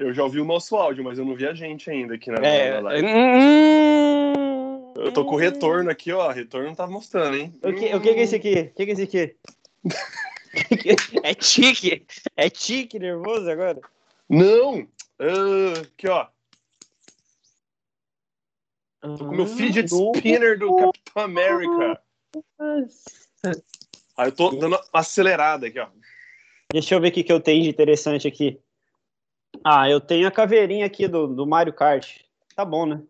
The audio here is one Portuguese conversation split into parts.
Eu já ouvi o nosso áudio, mas eu não vi a gente ainda aqui na, É. na live. Hum, Eu tô com o retorno aqui, ó. Retorno não tá mostrando, hein? O que, o que que é esse aqui? O que que é esse aqui? é tique? É tique nervoso agora? Não! Ah, aqui, ó. Tô com o meu fidget spinner do Capitão América. Aí eu tô dando uma acelerada aqui, ó. Deixa eu ver o que, que eu tenho de interessante aqui. Ah, eu tenho a caveirinha aqui do, do Mario Kart. Tá bom, né?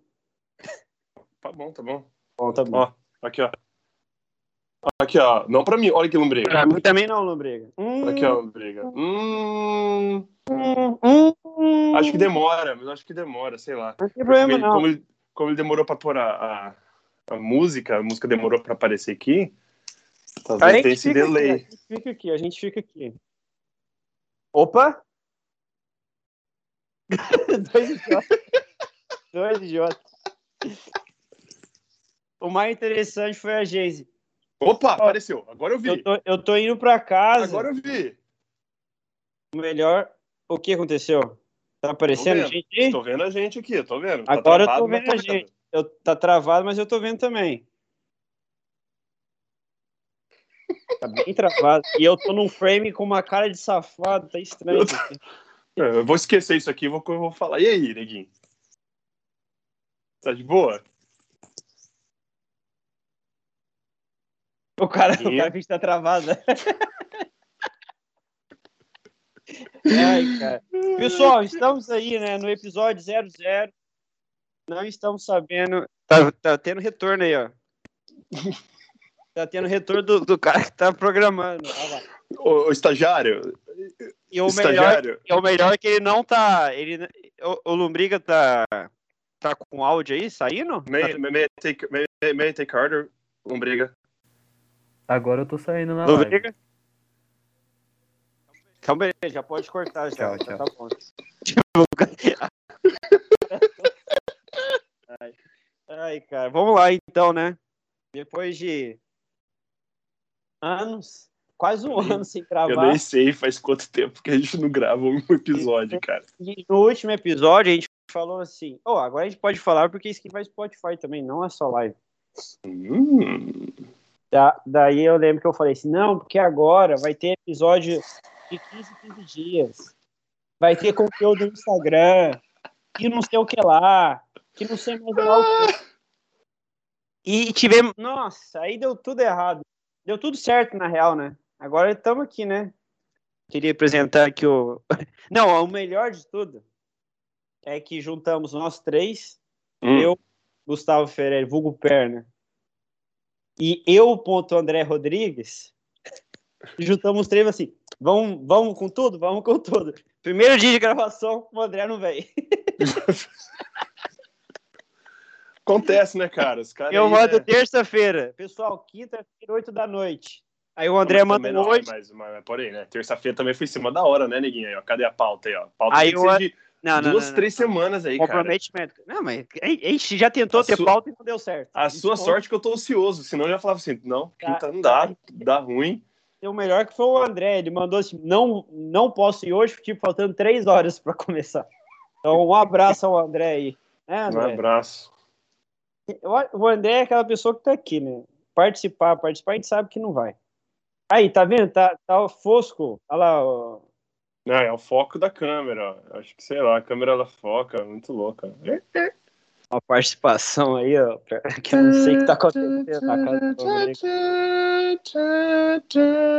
Tá bom, tá bom. Bom, tá bom. Ó, aqui, ó. Aqui, ó. Não pra mim. Olha que lombriga. Pra mim também não, Lombriga. Hum, Aqui, ó, lombriga. Hum, hum, hum, acho que demora, mas acho que demora, sei lá. Não tem problema, Como ele, não. como ele, como ele demorou pra pôr a, a, a música, a música demorou pra aparecer aqui, talvez tenha esse delay. Aqui, a gente fica aqui, a gente fica aqui. Opa! Dois idiotas. Dois idiotas. O mais interessante foi a Geise. Opa, apareceu. Agora eu vi. Eu tô, eu tô indo pra casa. Agora eu vi. O melhor. O que aconteceu? Tá aparecendo vendo. gente aí? Tô vendo a gente aqui, tô vendo. Tá Agora eu tô travado, mas vendo a vendo. gente. Eu, tá travado, mas eu tô vendo também. Tá bem travado. E eu tô num frame com uma cara de safado, tá estranho. isso aqui. Eu vou esquecer isso aqui e vou, eu vou falar. E aí, neguinho? Tá de boa? O cara, o cara que tá travado. Ai, cara. Pessoal, estamos aí, né, no episódio 00. Não estamos sabendo. Tá, tá tendo retorno aí, ó. Tá tendo retorno do, do cara que tá programando. Ô, ô, estagiário, E o melhor, estagiário, e o melhor é que ele não tá. Ele, o, o Lombriga tá. Tá com áudio aí saindo? may, Tá- may, take, may, may take order? Lombriga. Agora eu tô saindo na live. Lombriga? Então, beleza, já pode cortar já. Tchau, já tchau. Tá bom. Ai. Ai, cara. Vamos lá então, né? Depois de anos, quase um ano sem Eu gravar. nem sei faz quanto tempo que a gente não grava um episódio, cara. E no último episódio a gente falou assim: oh, agora a gente pode falar porque isso aqui vai Spotify também, não é só live. Hum, Da- daí eu lembro que eu falei assim: não, porque agora vai ter episódio de 15 15 dias. Vai ter conteúdo no Instagram, que não sei o que lá, que não sei mais lá o que. E tivemos. Nossa, aí deu tudo errado. Deu tudo certo, na real, né? Agora estamos aqui, né? Queria apresentar aqui o. Não, o melhor de tudo é que juntamos nós três, hum. eu, Gustavo Ferreira, vulgo Perna, e eu, ponto André Rodrigues, juntamos os três assim, vamos, vamos com tudo? Vamos com tudo. Primeiro dia de gravação, o André não veio. Acontece, né, cara? Os caras Eu mando né? terça-feira. Pessoal, quinta-feira, 8 da noite. Aí o André não, hoje. Mas, mas, mas porém, né? Terça-feira também foi em cima da hora, né, neguinho? Aí, ó, cadê a pauta aí, ó? Pauta Aí ser de Não, duas, não, não. três semanas aí, cara. Comprometimento. Não, mas a gente já tentou A ter sua- pauta e não deu certo. A Isso sua foi- sorte é que eu tô ocioso, senão eu já falava assim, não, quinta não dá, dá ruim. O melhor que foi o André. Ele mandou assim: não, não posso ir hoje, tipo, faltando três horas para começar. Então, um abraço ao André aí. Um André? abraço. O André é aquela pessoa que tá aqui, né? Participar, participar, a gente sabe que não vai. Aí, tá vendo? Tá, tá fosco. Olha lá, ó. Não, é o foco da câmera, ó. Acho que, sei lá, a câmera ela foca, muito louca. a participação aí, ó. Que eu não sei o que tá acontecendo na casa do.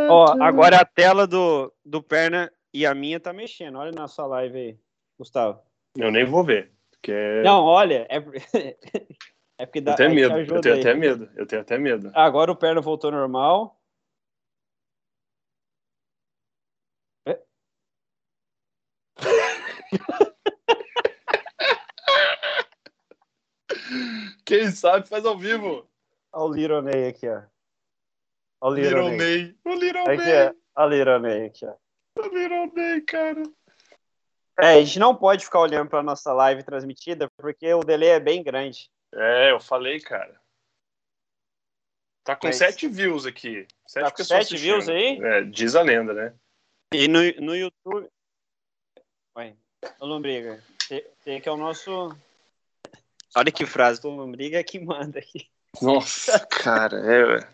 Ó, agora a tela do, do Perna e a minha tá mexendo. Olha na sua live aí, Gustavo. Eu nem vou ver, porque Não, olha, é, é porque dá eu tenho medo, eu tenho aí. até medo, eu tenho até medo. Agora o Perna voltou normal. Quem sabe faz ao vivo. Olha o Little Ney aqui, ó. Olha o Little Little Ney. O Little Aqui, Ney, ó. Olha o Little Ney aqui, ó. o Little Ney, cara. É, a gente não pode ficar olhando pra nossa live transmitida, porque o delay é bem grande. É, eu falei, cara. Tá com Mas- sete views aqui. Sete Tá com pessoas sete views assistindo. aí? É, diz a lenda, né? E no, no YouTube. Ué, Ô, Lombriga, você que é o nosso. Olha que frase, o Lombriga é que manda aqui. Nossa, cara, é,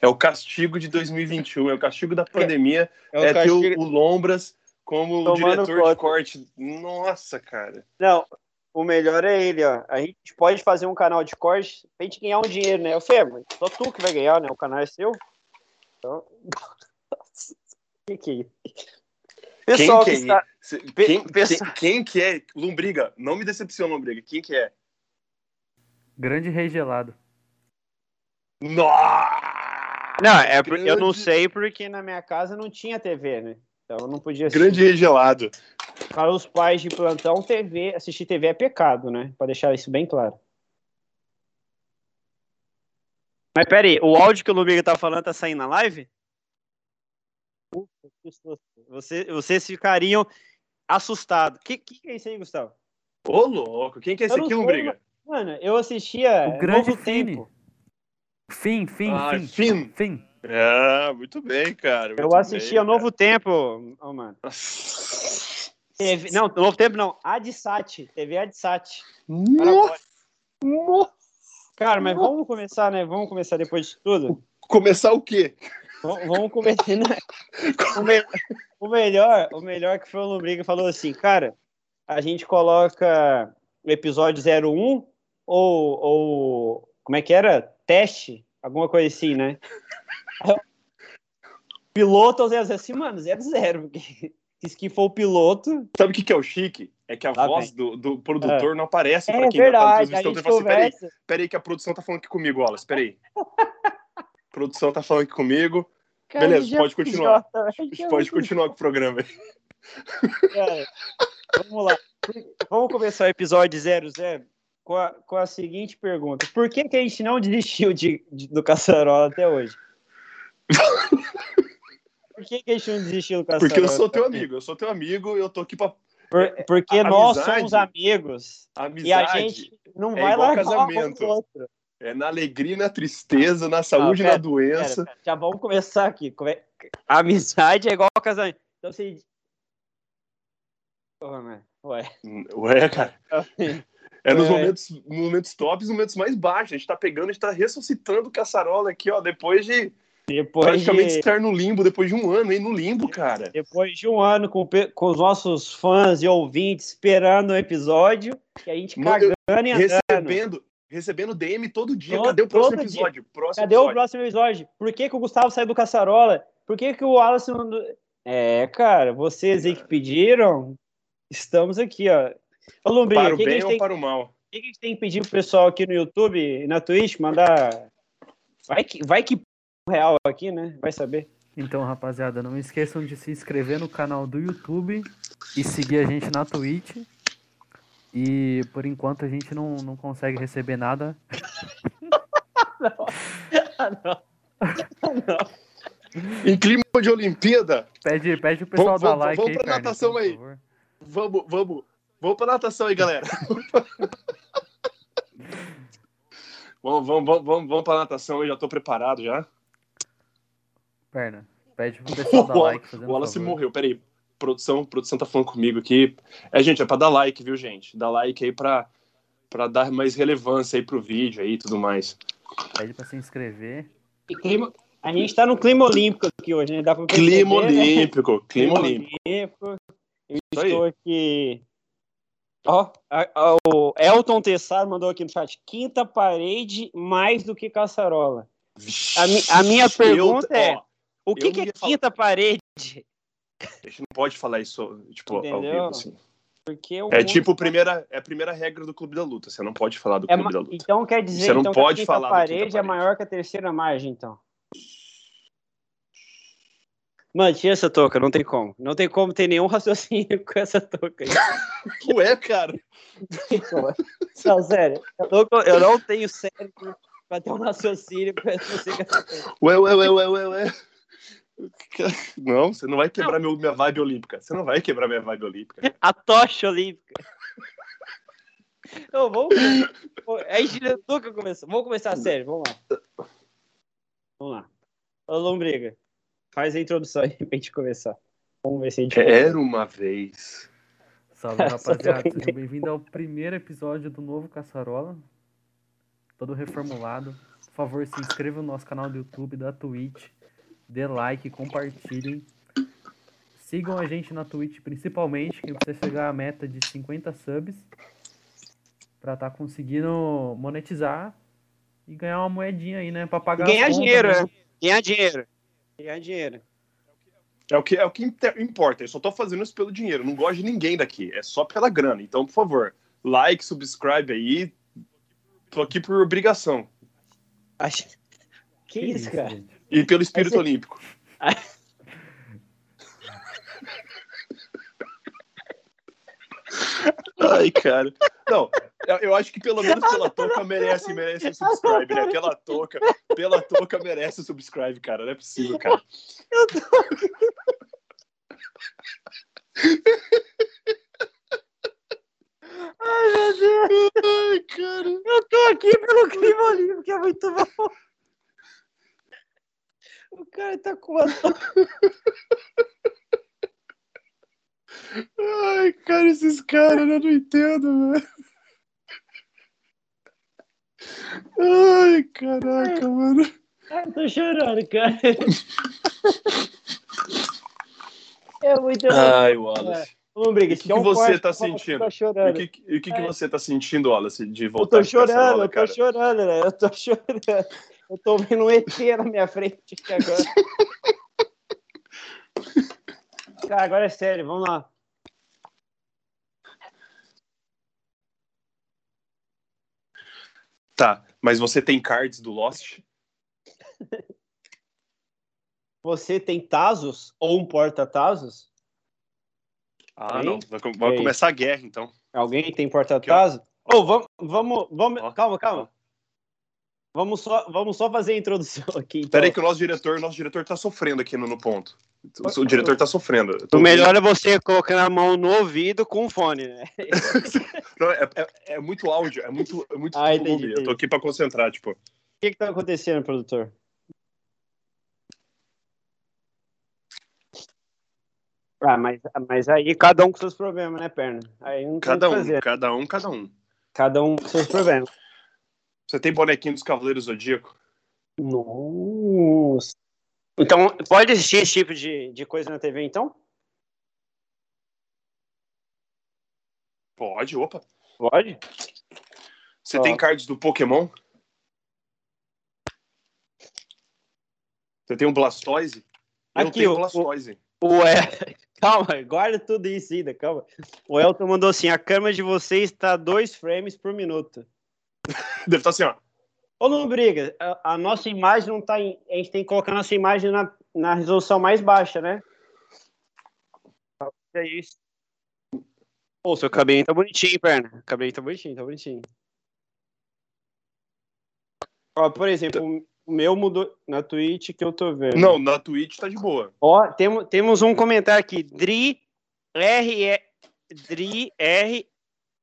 é o castigo de 2021, é o castigo da pandemia, É é, ter o, o Lombras como Tomando diretor conta. de corte. Nossa, cara. Não, o melhor é ele, ó. A gente pode fazer um canal de corte pra gente ganhar um dinheiro, né? Ô, Fê, mas só tu que vai ganhar, né? O canal é seu. Então. que que é isso? Pessoal quem que que está. é? Pe- Quem, pessoal- quem, quem que é? Lombriga, não me decepciona, Lombriga. Quem que é? Grande rei gelado. Nossa! Não, é por- eu não Grande- sei porque na minha casa não tinha TV, né? Então eu não podia assistir. Grande regelado. Para os pais de plantão, TV, assistir TV é pecado, né? Pra deixar isso bem claro. Mas peraí, o áudio que o Lubiga tá falando tá saindo na live? Susto. Você, vocês ficariam assustados. O que, que é isso aí, Gustavo? Ô, louco. Quem que é esse Eu aqui, Lombriga? Mano, eu assistia O grande Novo. Tempo. Fim, fim, Ah, fim. Fim. Ah, muito bem, cara. Eu muito assistia bem, Novo Tempo, oh, mano. cara. TV, não, Novo Tempo não, Adsat, TV Adsat. Nossa, nossa. Cara, mas vamos começar, né? Vamos começar depois de tudo? Começar o quê? Vamos começar. né? O, me- o melhor, o melhor que foi o Lombriga falou assim, cara, a gente coloca o episódio 01 ou, ou como é que era? Teste, alguma coisa assim, né? Piloto ou 00, assim, mano, 00, porque se que for o piloto, Sabe o que, que é o chique? É que a Lá voz do, do produtor não aparece é pra quem verdade, tá Ele fala assim, peraí, peraí que a produção tá falando aqui comigo, Wallace, peraí. A produção tá falando aqui comigo. Cara, Beleza, pode continuar. já- Pode continuar com o programa. Cara, vamos lá. Vamos começar o episódio 00 com a, com a seguinte pergunta. Por que, que a gente não desistiu de, de- do Caçarola até hoje? Por que, que a gente não desistiu do Caçarola? Porque eu sou teu amigo, eu sou teu amigo e eu tô aqui pra Por- porque a- nós somos amigos e a gente não é vai igual largar um casamento. do outro. É na alegria e na tristeza, na saúde e pera, na doença. Pera, pera, já vamos começar aqui. A amizade é igual ao casamento. Então, se... Porra, mano. Ué. Ué, cara. É nos É. momentos, momentos tops e momentos mais baixos. A gente tá pegando, a gente tá ressuscitando o caçarola aqui, ó, depois de Depois praticamente de... estar no limbo, depois de um ano, hein? No limbo, cara. Depois de um ano com, com os nossos fãs e ouvintes esperando o episódio, e a gente Mano, eu- cagando e andando. Recebendo, recebendo DM todo dia. Todo- Cadê o próximo episódio? Próximo Cadê o episódio. próximo episódio? Por que, que o Gustavo saiu do Caçarola? Por que, que o não... É, cara, vocês aí que pediram, estamos aqui, ó. Ô, Para o o que, que, a bem gente ou tem, para o mal? o que, que a gente tem que pedir pro pessoal aqui no YouTube e na Twitch? Mandar... Vai que, vai que p- real aqui, né? Vai saber. Então, rapaziada, não esqueçam de se inscrever no canal do YouTube e seguir a gente na Twitch. E por enquanto a gente não, não consegue receber nada. Ah, não. Ah, não. Em clima de Olimpíada, Pede, pede o pessoal Vamos- dar vamos- like vamos aí, pra natação aí. vamos, vamos, vamos pra natação aí, galera. vamos, vamos, vamos, vamos, vamos pra natação aí, já tô preparado já. Perna, pede pro pessoal dar O like. O Wallace morreu, peraí. Produção, produção tá falando comigo aqui. É, gente, é pra dar like, viu, gente? Dá like aí pra, pra dar mais relevância aí pro vídeo aí e tudo mais. Pede pra se inscrever. E clima- A gente tá no clima olímpico aqui hoje, né? Dá pra perceber, Clima né? olímpico, clima olímpico. olímpico. Eu Isso aí. estou aqui. Ó, a- o Elton Tessar mandou aqui no chat. Quinta parede mais do que caçarola. A mi- a minha pergunta Eu- é, ó, O que, que é falar. quinta parede? A gente não pode falar isso, tipo, ao Entendeu? vivo, assim. Porque o É mundo tipo a tá- primeira, é a primeira regra do Clube da Luta. Você não pode falar do é Clube da Luta. Então quer dizer Você não então, pode que a falar parede quinta é parede. maior que a terceira margem, então. Mano, tira essa touca, não tem como. Não tem como ter nenhum raciocínio com essa touca aí. Ué, cara. Não, sério. Eu não, eu não tenho cérebro pra ter um raciocínio com essa touca. Ué, ué, ué, ué, ué, ué. Não, você não vai quebrar meu, minha vibe olímpica. Você não vai quebrar minha vibe olímpica. A tocha olímpica. Então, vamos. Aí gira touca começou. Vamos começar sério, vamos lá. Vamos lá. Ô, Lombriga, faz a introdução aí pra gente começar. Vamos ver se a gente. Era uma vez. Salve, rapaziada. Sejam bem-vindos ao primeiro episódio do novo Caçarola. Todo reformulado. Por favor, se inscreva no nosso canal do YouTube, da Twitch. Dê like, compartilhem. Sigam a gente na Twitch, principalmente, que precisa chegar à meta de 50 subs. Pra estar tá conseguindo monetizar e ganhar uma moedinha aí, né? Pra pagar Ganhar dinheiro, né? Ganhar dinheiro. Ganhar dinheiro. É o que, é o que importa. Eu só tô fazendo isso pelo dinheiro. Não gosto de ninguém daqui. É só pela grana. Então, por favor, like, subscribe aí. Tô aqui por obrigação. Acho... Que, que isso, cara? E pelo espírito olímpico. Ai, cara. Não, eu acho que pelo menos pela touca merece, merece o subscribe, né? Pela touca, pela touca merece o subscribe, cara. Não é possível, cara. Eu tô... Ai, meu Deus. Ai, cara. Eu tô aqui pelo clima olímpico, que é muito bom. O cara tá com uma... Ai, cara, esses caras, eu não entendo, velho. Ai, caraca, mano. Ai, eu tô chorando, cara. É muito Ai, Wallace. Vamos brigar. O que, que, você tá sentindo? Tá chorando. O que, o que, que você tá sentindo, Wallace, de voltar Eu tô chorando, eu tô chorando, né? Eu tô chorando. Eu tô vendo um ET na minha frente aqui agora. Cara, agora é sério, vamos lá. Tá, mas você tem cards do Lost? Você tem Tazos ou um porta-Tazos? Ah, tem? não. Vai, vai começar a guerra, então. Alguém tem porta-Tazos? Oh, vamos, vamos, vamos. Calma, calma. Vamos só, vamos só fazer a introdução aqui. Então. Peraí que o nosso diretor, nosso diretor tá sofrendo aqui no, no ponto. O diretor tá sofrendo. O melhor é você colocar a mão no ouvido com o fone, né? Não, é, é, é, muito áudio, é muito, é muito ah, entendi, Eu tô aqui pra concentrar, tipo. O que que tá acontecendo, produtor? Ah, mas, mas aí cada um com seus problemas, né, perna? Aí não cada um, fazer. cada um, cada um. Cada um com seus problemas. Você tem bonequinho dos Cavaleiros Zodíaco? Nossa. Então, pode existir esse tipo de, de coisa na TV, então? Pode, opa. Pode? Você tem cards do Pokémon? Você tem um Blastoise? Eu Aqui, tenho o Blastoise. O, o, Calma, guarda tudo isso ainda, calma. O Elton mandou assim: a câmera de vocês está dois frames por minuto. Deve estar tá assim, ó. Ou não briga, a, a, nossa imagem não tá em. A gente tem que colocar nossa imagem na, na resolução mais baixa, né? É isso. Pô, seu cabelinho tá bonitinho, perna. O cabelinho tá bonitinho, tá bonitinho. Ó, por exemplo, o meu mudou na Twitch que eu tô vendo. Não, na Twitch tá de boa. Ó, temos, temos um comentário aqui. Dri R. E, Dri R.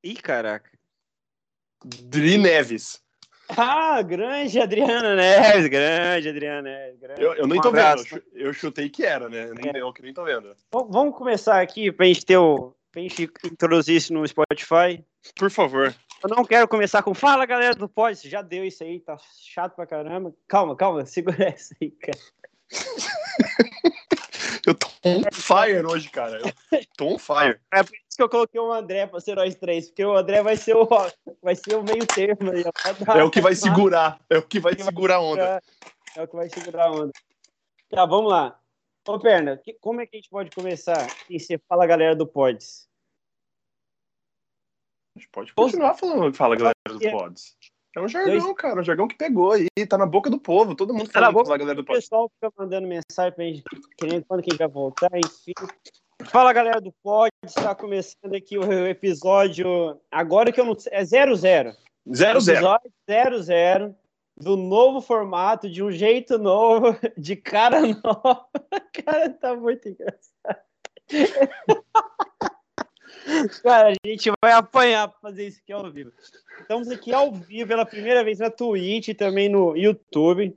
Ih, caraca. Dri Neves. Ah, grande Adriana Neves, grande Adriana Neves. Grande. Eu, eu nem um tô abraço. vendo, eu chutei que era, né? Nem, é. Eu que nem tô vendo. Bom, vamos começar aqui pra gente ter o. pra gente introduzir isso no Spotify. Por favor. Eu não quero começar com fala, galera do Pod. Já deu isso aí, tá chato pra caramba. Calma, calma, segura essa aí, cara. eu tô on fire hoje, cara. Eu tô on fire. É que eu coloquei o André pra ser nós três, porque o André vai ser o, vai ser o meio termo aí. É o que vai segurar, é o que vai segurar a onda. É o que vai segurar a onda. Tá, vamos lá. Ô, Perna, como é que a gente pode começar? E você fala, galera do Pods. A gente pode continuar falando, fala galera do Pods. É um jargão, Dois... cara, um jargão que pegou aí, tá na boca do povo, todo mundo tá fala, boca, galera do Pods. O pessoal fica mandando mensagem pra gente, querendo quando que a gente vai voltar, enfim. Fala galera do Pod, está começando aqui o episódio, agora que eu não sei, é 00. 00. Episódio 00 do novo formato, de um jeito novo, de cara nova. Cara, tá muito engraçado. Cara, a gente vai apanhar para fazer isso aqui ao vivo. Estamos aqui ao vivo pela primeira vez na Twitch e também no YouTube.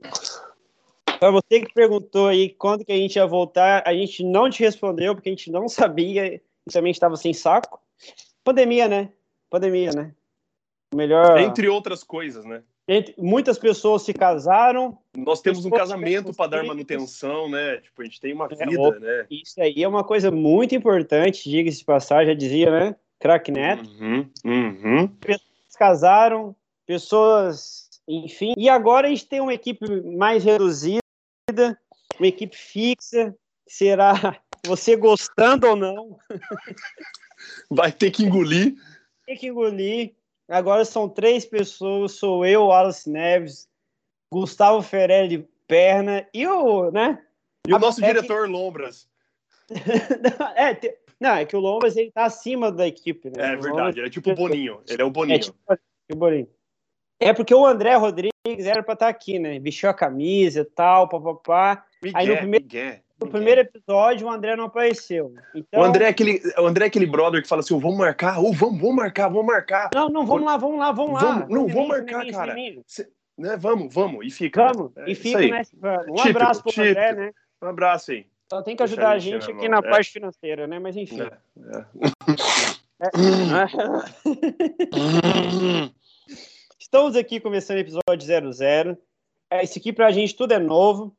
Para você que perguntou aí quando que a gente ia voltar, a gente não te respondeu porque a gente não sabia e também estava sem saco. Pandemia, né? Pandemia, né? Melhor. Entre outras coisas, né? Entre... Muitas pessoas se casaram. Nós temos um casamento para dar manutenção, né? Tipo, a gente tem uma é, vida, né? Isso aí é uma coisa muito importante, diga-se de passagem, já dizia, né? Crack Neto. Uhum, uhum. Pessoas se casaram, pessoas, enfim. E agora a gente tem uma equipe mais reduzida, uma equipe fixa. Será você gostando ou não? Vai ter que engolir. Tem que engolir. Agora são três pessoas, sou eu, Wallace Neves, Gustavo Ferelli Perna e o, né? E o nosso é diretor que... Lombras. é, te... não, é que o Lombras ele tá acima da equipe, né? É verdade, ele é tipo o Boninho, ele é o Boninho. É tipo o Boninho. É porque o André Rodrigues era para estar tá aqui, né? Vestiu a camisa e tal, papapá. Aí no primeiro, no primeiro episódio, o André não apareceu. Então... O, André é aquele, o André é aquele brother que fala assim: vamos marcar, ou vamos, vamos marcar, vamos marcar. Não, não, vamos lá, vamos lá, vamos lá. Vamos, não, vamos marcar, cara. Cê, né, vamos, vamos, e fica. Vamos, é, e fica, né? Um típico, abraço pro típico. André, né? Um abraço aí. Só tem que ajudar a gente, aqui na é. parte financeira, né? Mas enfim. É. é. Estamos aqui começando o episódio 00. Esse aqui pra gente tudo é novo.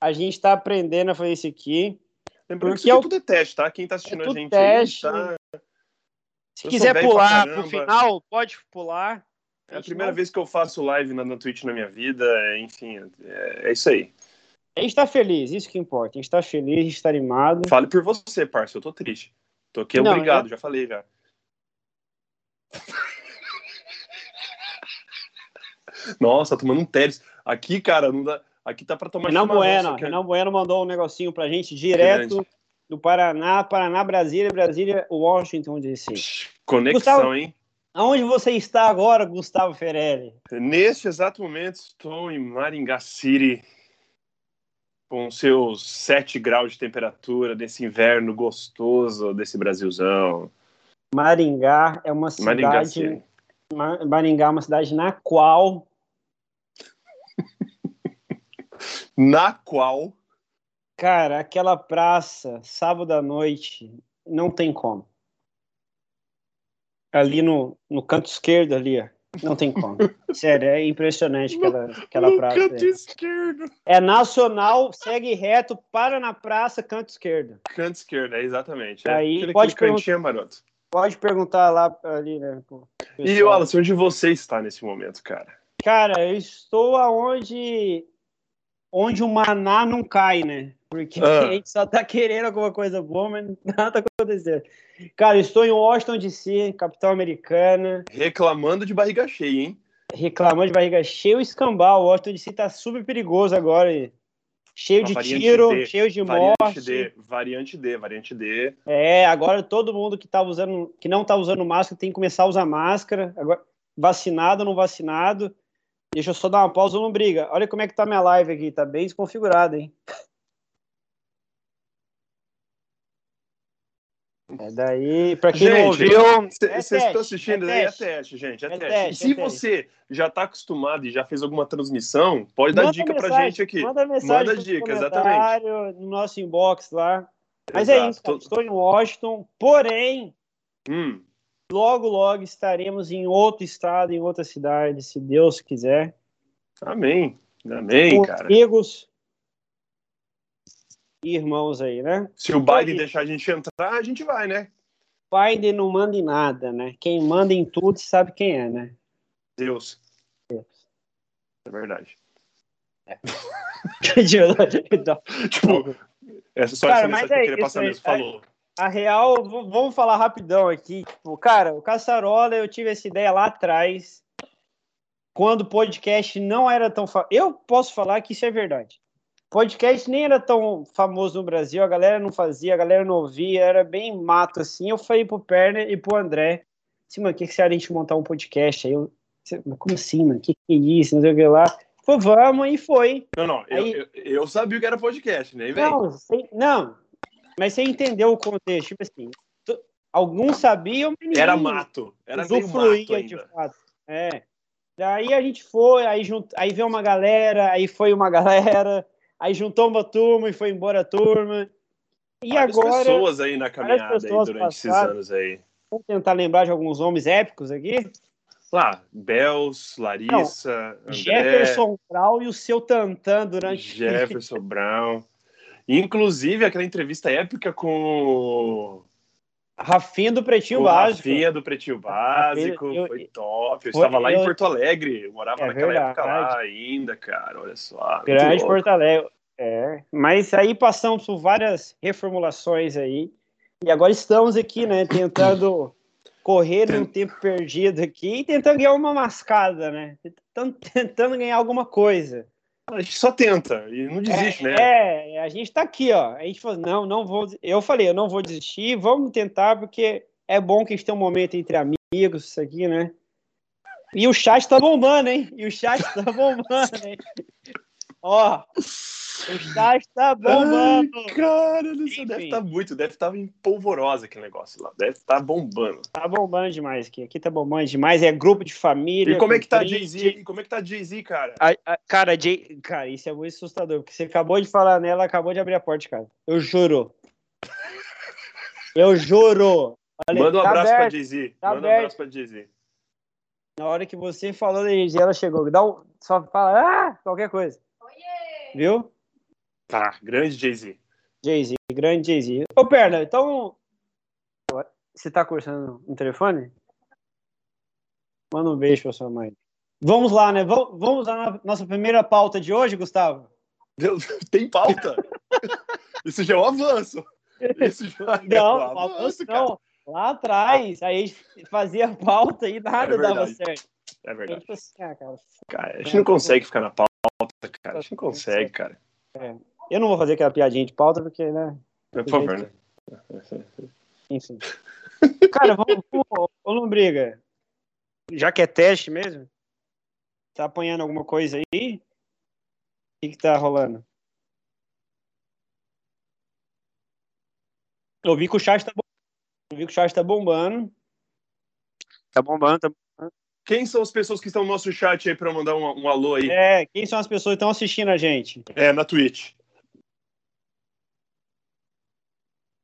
A gente está aprendendo a fazer isso aqui. Lembrando que isso é tudo é teste, tá? Quem está assistindo é a gente teste. Aí, tá... Se eu quiser pular pro final, pode pular. É a primeira não... vez que eu faço live na, na Twitch na minha vida, enfim, é, é isso aí. A gente tá feliz, isso que importa. A gente tá feliz, a gente tá animado. Fale por você, parça, eu tô triste. Tô aqui, não, obrigado, eu... já falei já. Nossa, tá tomando um Teres. Aqui, cara, não dá. Aqui tá para tomar Renan Bueno, que... Renan Bueno mandou um negocinho pra gente direto do Paraná, Paraná, Brasília, Brasília, Washington DC. Conexão, Gustavo, hein? Aonde você está agora, Gustavo Ferelli? Neste exato momento, estou em Maringá City, com seus 7 graus de temperatura, desse inverno gostoso desse Brasilzão. Maringá é uma cidade. Maringá, Maringá é uma cidade na qual na qual. Cara, aquela praça, sábado à noite, não tem como. Ali no, no canto esquerdo, ali, ó. Não tem como. Sério, é impressionante aquela, aquela no praça. Canto é. esquerdo. É nacional, segue reto, para na praça, canto esquerdo. Canto esquerdo, é exatamente. É Aí pode perguntar. maroto. Pode perguntar lá ali, né? E Wallace, onde você está nesse momento, cara? Cara, eu estou aonde onde o maná não cai, né? Porque ah. a gente só tá querendo alguma coisa boa, mas nada tá acontecendo. Cara, estou em Washington DC, capital americana. Reclamando de barriga cheia, hein? Reclamando de barriga cheia, o escambau. Washington DC tá super perigoso agora. Cheio Uma de tiro, D, cheio de variante morte. D, variante D, variante D. É, agora todo mundo que tá usando, que não tá usando máscara tem que começar a usar máscara. Agora, vacinado ou não vacinado. Deixa eu só dar uma pausa, não briga. Olha como é que tá minha live aqui, tá bem desconfigurada, hein? É daí, para quem gente, não ouviu. Vocês é estão assistindo é aí, é teste, gente. É, é teste. teste. E se é você já está acostumado e já fez alguma transmissão, pode dar manda dica para gente aqui. Manda mensagem. Manda dica, exatamente. No nosso inbox lá. Mas Exato. é isso, estou em Washington, porém, hum. Logo, logo estaremos em outro estado, em outra cidade, se Deus quiser. Amém. Amém, cara. Amigos e irmãos aí, né? Se o Biden deixar a gente entrar, a gente vai, né? Biden não manda em nada, né? Quem manda em tudo sabe quem é, né? Deus. Deus. É verdade. É. tipo, essa só Cara, essa mensagem que eu é queria passar mesmo. Falou. A real, vamos falar rapidão aqui. Tipo, cara, o Caçarola, eu tive essa ideia lá atrás, quando o podcast não era tão. Fa... Eu posso falar que isso é verdade. Podcast nem era tão famoso no Brasil, a galera não fazia, a galera não ouvia, era bem mato assim. Eu falei pro Perner e pro André, assim, mano, o que, que você acha a gente montar um podcast? Aí eu, como assim, mano? O que, que é isso? Não sei o que lá. Falei, vamos, e foi. Não, não, Aí, eu, eu, eu, sabia que era podcast, né? Não, não, mas você entendeu o contexto, tipo assim, alguns sabiam, mas Era mato, era usufruía de fato. É. Daí a gente foi, aí, junt... aí veio uma galera, aí foi uma galera, aí juntou uma turma e foi embora a turma. E várias agora. pessoas aí na caminhada aí durante passaram. esses anos aí. Vamos tentar lembrar de alguns nomes épicos aqui. Lá, Bels, Larissa, André, Jefferson Brown e o seu Tantan durante. Jefferson Brown. Inclusive, aquela entrevista épica com Rafinha do Pretinho o Básico. Rafinha do Pretinho Básico. Eu- eu- foi top. Eu foi- estava lá eu- em Porto Alegre. Eu morava É naquela verdade. época lá ainda, cara. Olha só. Grande. Porto Alegre. É. Mas aí passamos por várias reformulações aí. E agora estamos aqui, né? Tentando correr num tempo perdido aqui e tentando ganhar uma mascada, né? Tentando, tentando ganhar alguma coisa. A gente só tenta e não desiste, é, né? É, a gente tá aqui, ó. A gente falou, não, não vou. Eu falei, eu não vou desistir, vamos tentar, porque é bom que a gente tenha um momento entre amigos, isso aqui, né? E o chat tá bombando, hein? E o chat tá bombando, hein? Ó, o chat tá bombando. Ai, cara, isso deve estar muito, deve estar em polvorosa aquele negócio lá, deve estar bombando. Tá bombando demais aqui. Aqui tá bombando demais. É grupo de família. E como é que tá Jay-Z? como é que tá Jay-Z, cara? A- a- cara, Jay, cara, isso é muito assustador, porque você acabou de falar nela, acabou de abrir a porta, cara. Eu juro. Eu juro. Olha, Manda um tá abraço pra aberto. Jay-Z. tá Manda um aberto. abraço pra Jay-Z. Na hora que você falou da energia, ela chegou. Dá um, só fala, ah, qualquer coisa. Viu? Tá, grande Jay-Z. Jay-Z, grande Jay-Z. Ô, Perna, então. Você tá cursando no telefone? Manda um beijo pra sua mãe. Vamos lá, né? Vamos, na nossa primeira pauta de hoje, Gustavo? Tem pauta? Isso já é um avanço. Isso já é Não, um avanço, cara. não. Lá atrás, aí a gente fazia a pauta e nada É dava certo. É A verdade. gente assim, ah, cara, Cara, a gente não consegue ficar na pauta, cara. A gente não consegue, cara. Eu não vou fazer aquela piadinha de pauta, porque, né? Por favor, né? Enfim. Cara, vamos, vamos ô Lombriga. Já que é teste mesmo, tá apanhando alguma coisa aí? O que, que tá rolando? Eu vi que o chat tá bombando. Eu vi que o chat tá bombando. Tá bombando, tá Quem são as pessoas que estão no nosso chat aí pra eu mandar um, um alô aí? É, quem são as pessoas que estão assistindo a gente? É, na Twitch.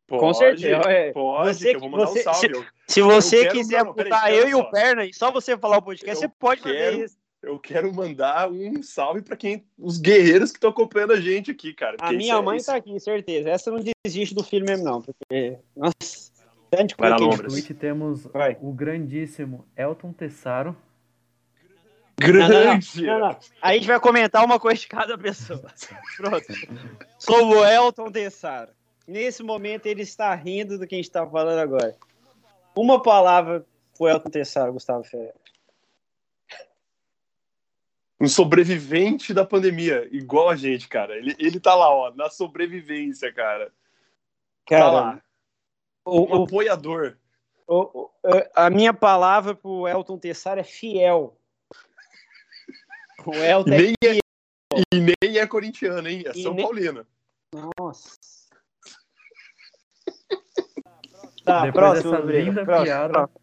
Pode, Com certeza. é. Pode, Você que eu vou mandar você- um salve. Eu, Se você quero- quiser não, não, botar eu e o. Perna e só você falar o podcast, Eu você pode fazer quero- isso. eu quero mandar um salve pra quem, os guerreiros que estão acompanhando a gente aqui, cara. A minha é- mãe isso- tá aqui, certeza. Essa não desiste do filho mesmo, não. Porque, nossa, lá, coisa. No temos Vai. o grandíssimo Elton Tessaro. Grande! Não, não. A gente vai comentar uma coisa de cada pessoa. Pronto. Sou o Elton Tessaro. Nesse momento ele está rindo do que a gente está falando agora. Uma palavra pro Elton Tessaro, Gustavo Ferreira. Um sobrevivente da pandemia, igual a gente, cara. Ele, ele tá lá, ó, na sobrevivência, cara. Tá Cara, lá. Um o, o, apoiador. o- o- a minha palavra pro Elton Tessaro é fiel. O E Elton é nem é, e nem é corintiano, hein? É E São nem- Paulino. Nossa. Tá, Depois próximo, dessa linda Próximo, piada, próximo.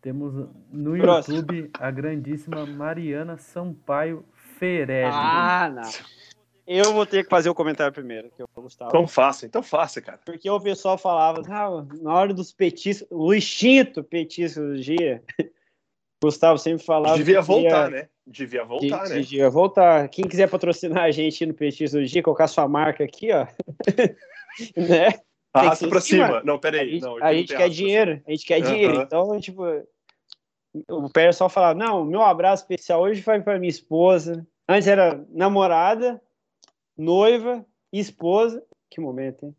temos no Próximo. YouTube a grandíssima Mariana Sampaio Ferelli. Ah, não. Eu vou ter que fazer o comentário primeiro, que eu Gustavo. Então faça, então faça, cara. Porque o pessoal falava, ah, na hora dos petiscos, o instinto petisco do dia, Gustavo sempre falava. Devia voltar, né? Devia voltar, que- né? Devia voltar. Quem quiser patrocinar a gente no petisco do dia, colocar sua marca aqui, ó. né? Arrasta ser pra em cima. cima. Não, A peraí. gente, não, a eu gente quer dinheiro, a gente quer Aham. dinheiro. Então, tipo, o pessoal falava, não, meu abraço especial hoje vai para minha esposa. Antes era namorada, noiva, esposa. Que momento, hein?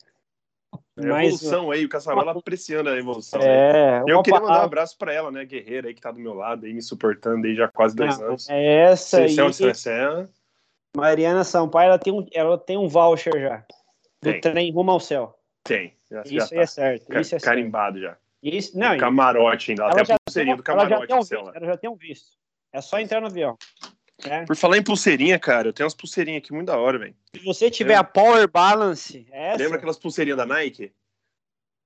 É Mais evolução aí, o Caçarola apreciando a evolução. É, Eu queria mandar um abraço pra ela, né? Guerreira aí que tá do meu lado aí, me suportando aí já quase dois Não, anos. É essa aí. Cecel. Mariana Sampaio, ela tem um, ela tem um voucher já. Do Tem. trem rumo ao céu. Tem. Já, já Isso tá aí é certo. ca- Isso é certo. carimbado já. Isso, não, camarote ainda. ela Até a pulseirinha do ela já camarote tem um visto, lá. Ela já tem um visto. É só entrar no avião. né? Por falar em pulseirinha, cara, eu tenho umas pulseirinhas aqui muito da hora, velho. Se você tiver Lembra? a Power Balance, essa, Lembra aquelas pulseirinhas da Nike?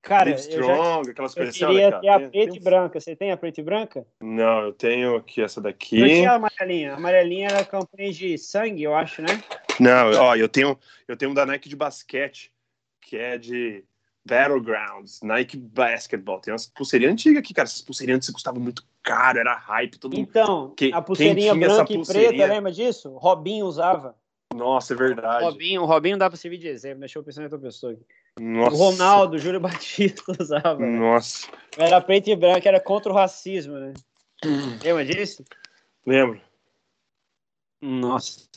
cara, eu, já, Strong, aquelas eu coisas assim, queria ter a Tem- preta tem e branca. Você tem a preta e branca? Não, eu tenho aqui essa Eu daqui. tinha a amarelinha. A amarelinha era campanha de sangue, eu acho, né? Não, ó, eu tenho, eu tenho um da Nike de basquete, que é de Battlegrounds, Nike Basketball. Tem umas pulseirinhas antigas aqui, cara. Essas pulseirinhas antes custavam muito caro, era hype, todo mundo. Então, a pulseirinha branca e pulseirinha? preta, lembra disso? Robinho usava. Nossa, é verdade. Robinho, Robinho dá pra servir de exemplo, deixa eu pensar em outra pessoa. aqui. Nossa. O Ronaldo, o Júlio Batista usava. né? Nossa. Era preto e branco, era contra o racismo, né? Lembra disso? Lembro. Nossa.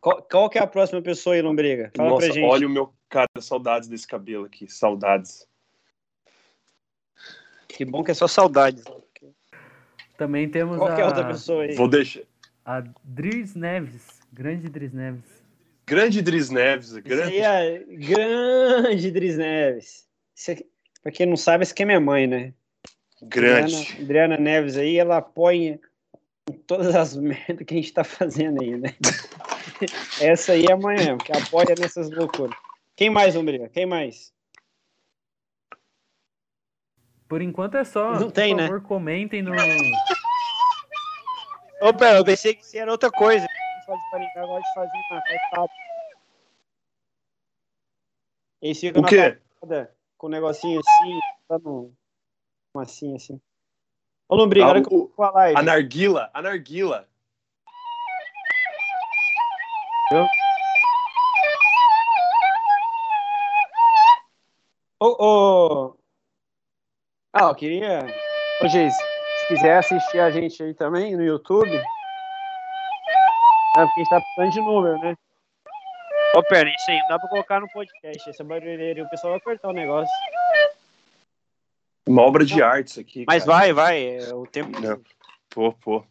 Qual, qual que é a próxima pessoa aí, Lombriga? Fala Nossa, pra gente. olha o meu cara, saudades desse cabelo aqui, saudades. Que bom que é só saudades. Também temos Qual que é a outra a, pessoa aí? Vou deixar. a Dries Neves. Grande Dries Neves. Grande Dries Neves, grande. aí é grande Dries Neves. Aqui, pra quem não sabe, esse aqui é minha mãe, né? Grande. Adriana, Adriana Neves aí, ela apoia todas as merdas que a gente tá fazendo aí, né? Essa aí é a mãe mesmo, que apoia nessas loucuras. Quem mais, Lombriga? Quem mais? Por enquanto é só. Não tem, Por né? favor, comentem no. Ô, pera, eu pensei que isso era outra coisa. Pode de fazer uma faz papo. Eles ficam O na quê? balada com um negocinho assim, dando um assim, assim. Ô, Lombriga, Ah, olha que eu vou com a narguila. Ô, ô... Ah, eu queria... Ô, Geis, se quiser assistir a gente aí também no YouTube... É porque a gente tá precisando de número, né? Ô, pera, isso aí não dá pra colocar no podcast, essa barulheira, o pessoal vai cortar o negócio. Uma obra de arte isso aqui. Mas cara. vai, vai, é o tempo... Não. Pô, pô.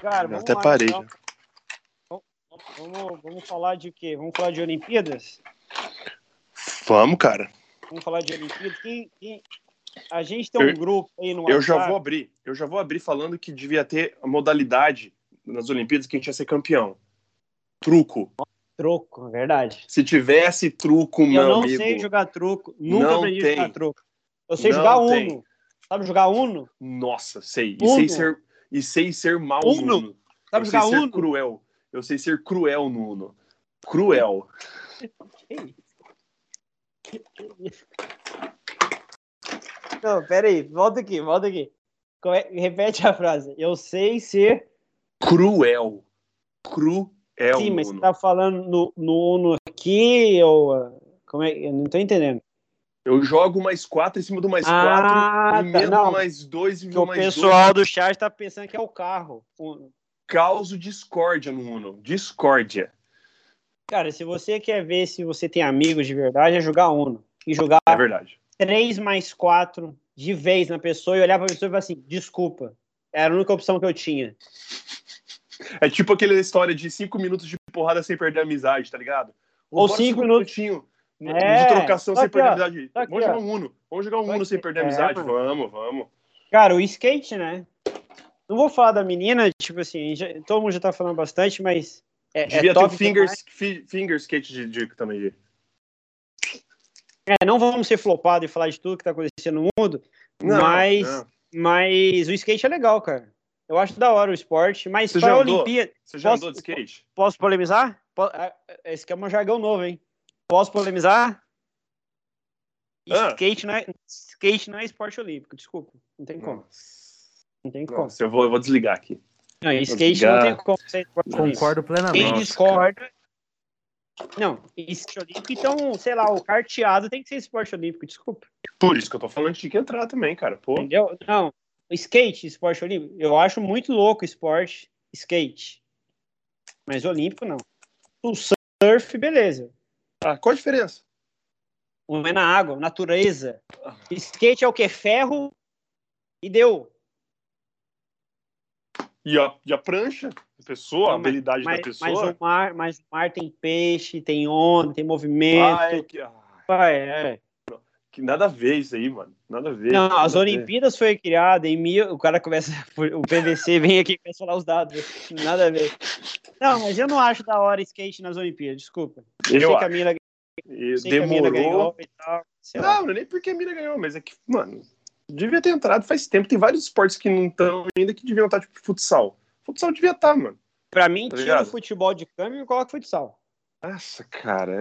Cara, Eu até lá, parei então. Vamos, vamos falar de quê? Vamos falar de Olimpíadas? Vamos, cara. Vamos falar de Olimpíadas? Quem, quem- A gente tem um Eu- grupo aí no Eu já WhatsApp. vou abrir. Eu já vou abrir falando que devia ter a modalidade nas Olimpíadas que a gente ia ser campeão. Truco. Troco, é verdade. Se tivesse truco, eu meu não amigo. sei jogar truco. Nunca Não aprendi a tem. jogar truco. Eu sei Não jogar tem. Uno. Sabe jogar Uno? Nossa, sei. E Uno. sei ser, e sei ser mal Uno. no Uno. Sabe eu sei jogar ser Uno? cruel. Eu sei ser cruel no Uno. Cruel. Não, pera aí. Volta aqui, volta aqui. Como é- Repete a frase. Eu sei ser... Cruel. Cruel Sim, mas você Uno. tá falando no, no Uno aqui ou... ah, Como é? Eu não tô entendendo. Eu jogo mais quatro em cima do mais Ah, quatro, tá. emendo Não. mais dois e Porque o mais pessoal dois. do chat tá pensando que é o carro. Uno. Causo discórdia no Uno. Discórdia. Cara, se você quer ver se você tem amigos de verdade, é jogar Uno. E jogar É verdade. 3 mais 4 de vez na pessoa e olhar pra pessoa e falar assim, desculpa. Era a única opção que eu tinha. É tipo aquela história de cinco minutos de porrada sem perder a amizade, tá ligado? Ou cinco minutinhos É, de trocação sem aqui, perder ó, amizade. aqui, Vamos jogar um Uno. Vamos jogar um Uno sem perder É, amizade. mano. Vamos, vamos. Cara, o skate, né? Não vou falar da menina, tipo assim, já- todo mundo já tá falando bastante, mas é, é Devia ter top o fingers, fi- finger skate de dica também. Gê. É, não vamos ser flopados e falar de tudo que tá acontecendo no mundo, mas, não. mas o skate é legal, cara. Eu acho da hora o esporte, mas Você para já a? Olimpíada. Você já Posso- andou de skate? Posso polemizar? Po- ah, Esse aqui é um jargão novo, hein? Posso polemizar? Ah. Skate, não é, skate não é esporte olímpico, desculpa. Não tem como. Não tem como. Nossa, eu vou, eu vou desligar aqui. Não, skate desligar. não tem como ser esporte olímpico. Concordo Quem plenamente. Nossa, discorda. Não, esporte olímpico, então, sei lá, o carteado tem que ser esporte olímpico, desculpa. Por isso que eu tô falando que tinha que entrar também, cara. Pô, Entendeu? Não, skate, esporte olímpico, eu acho muito louco o esporte skate. Mas olímpico, não. O surf, beleza. Ah, qual a diferença? Um é na água, natureza. Skate é o que? Ferro e deu. E a, e a prancha? A pessoa, a Não, mas- habilidade Mas, da mas pessoa? o mar, mas o mar tem peixe, tem onda, tem movimento. Ah, é que, ah, Vai, é. Que nada a ver isso aí, mano. Nada a ver. Não, as. Olimpíadas foi criada em mil. O cara começa. O PVC vem aqui e começa a falar os dados. Nada a ver. Não, mas eu não acho da hora skate nas Olimpíadas, desculpa. Eu, Eu sei que a acho. Mila, sei que a Mila demorou. ganhou e tal. Não, não é nem porque a Mira ganhou, mas é que, mano, devia ter entrado faz tempo. Tem vários esportes que não estão ainda que deviam estar, tipo, futsal. Futsal devia estar, mano. Pra mim, Tá tira ligado? o futebol de câmbio e coloca futsal. Nossa, cara,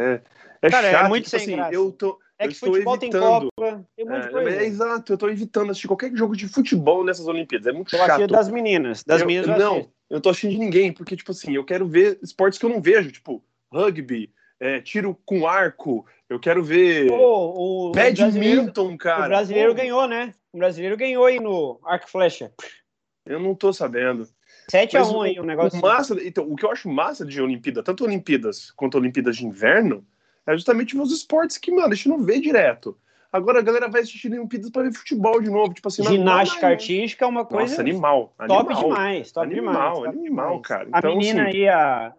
é, é Cara, é chato. muito tipo sem assim, graça. eu tô, É Eu que futebol tem evitando. Copa, tem um monte de É, coisa. é exato, eu tô evitando assistir qualquer jogo de futebol nessas Olimpíadas. É muito Eu chato. das meninas. Das Eu- meninas eu não, assisto. eu tô assistindo de ninguém, porque, tipo assim, eu quero ver esportes que eu não vejo, tipo, rugby, é, tiro com arco, eu quero ver Pô, o, badminton, cara. o brasileiro Pô, ganhou, né? O brasileiro ganhou aí no arco flecha. Eu não tô sabendo. 7 a Mas 1 aí o negócio. O, massa, então, o que eu acho massa de Olimpíada, tanto Olimpíadas quanto Olimpíadas de inverno, é justamente ver os esportes que, mano, a gente não vê direto. Agora a galera vai assistir Olimpíadas pra ver futebol de novo, tipo assim, Ginástica não, artística é uma coisa Nossa, animal. top animal. demais, top Animal, demais. top animal, demais. cara. A Então, menina assim- aí, a,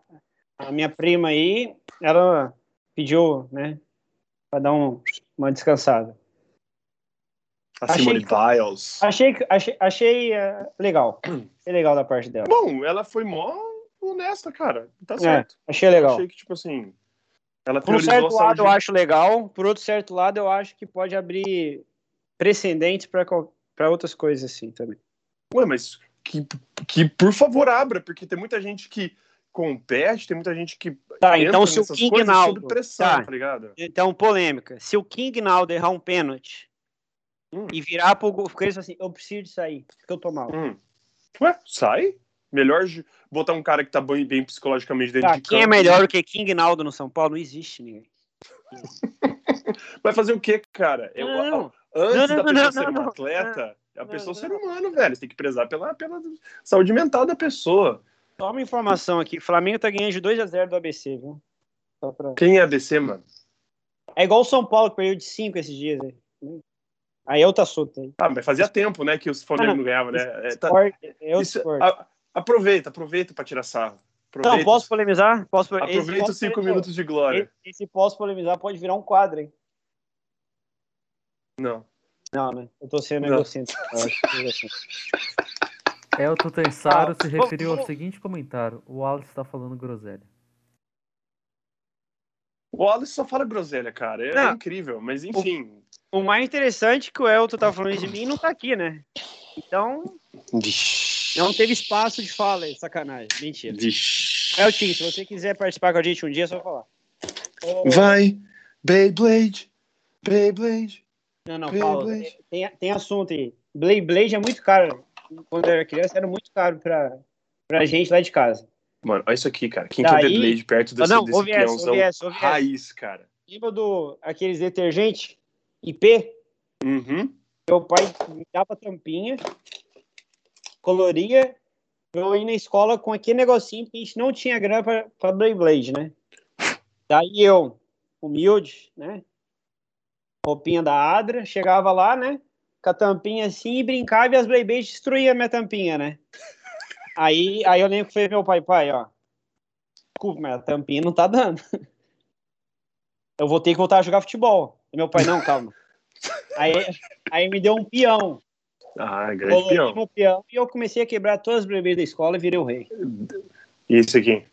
a minha prima aí, ela pediu, né, pra dar um, uma descansada. A Achei Simone que- Biles. Achei, achei, achei eh, legal. Achei legal da parte dela. Bom, ela foi mó honesta, cara. Tá É, certo. achei legal. Achei que, tipo assim, ela Por um certo lado eu acho legal, por outro certo lado eu acho que pode abrir precedentes para outras coisas assim também. Ué, mas que, que por favor abra, porque tem muita gente que compete, tem muita gente que Tá, então se o King Naldo, pressão, tá. tá ligado? Então, polêmica. Se o King Naldo errar um pênalti Hum. e virar pro gol, ficar assim, eu preciso de sair, porque eu tô mal. Hum. Ué, sai. Melhor botar um cara que tá bem, bem psicologicamente dentro Tá, de quem é campo. melhor do que King Naldo no São Paulo? Não existe ninguém. Vai fazer o quê, cara? Eu- Não, antes Não, da não, pessoa não, ser um atleta, a pessoa é um ser humano, velho. Você tem que prezar pela, pela saúde mental da pessoa. Toma informação aqui. Flamengo tá ganhando de 2 a 0 do ABC, viu? Só pra- Quem é ABC, mano? É igual o São Paulo que perdeu de 5 esses dias aí. Aí é outra assunto aí. Ah, mas fazia tempo, né, que os Flamengo Ah, não. ganhava, né? É, tá- Esporte, é outro isso- esporte. a- aproveita, aproveita pra tirar sarro. Não, Aproveita, posso polemizar? Posso, aproveita os cinco polemizar. minutos de glória. Esse, esse posso polemizar pode virar um quadro, hein? Não. Não, né? Eu tô sendo Não. egocêntrico. eu acho que é. Elton Tensaro Ah, se vamos- referiu ao vamos- seguinte comentário: o Wallace está falando groselha. O Wallace só fala groselha, cara. É, Não. incrível, mas enfim. O mais interessante é que o Elton tá falando de mim e não tá aqui, né? Então, Vixe. Não teve espaço de fala, sacanagem. Mentira. Vixe. Elton, se você quiser participar com a gente um dia, é só falar. Vai, Beyblade, Beyblade. Não, não, Beyblade. Paulo, tem, tem assunto aí. Blade Blade é muito caro. Quando eu era criança, era muito caro pra, pra gente lá de casa. Mano, olha isso aqui, cara. Quem Daí- quer Beyblade perto desse, não, desse peãozão essa, ouve essa. raiz, cara? Lembra do aqueles detergentes IP? Uhum. Meu pai me dava tampinha, coloria, eu ir na escola com aquele negocinho, porque a gente não tinha grana pra, pra Beyblade, né? Daí eu, humilde, né? Roupinha da Adra, chegava lá, né? Com a tampinha assim e brincava e as Beyblades destruíam a minha tampinha, né? Aí, aí eu lembro que foi meu pai, pai, ó. Desculpa, mas a tampinha não tá dando. Eu vou ter que voltar a jogar futebol. E meu pai, não, calma. Aí, aí me deu um peão. Ah, grande Colori peão. peão e eu comecei a quebrar todas as bebês da escola e virei o rei. Esse aqui?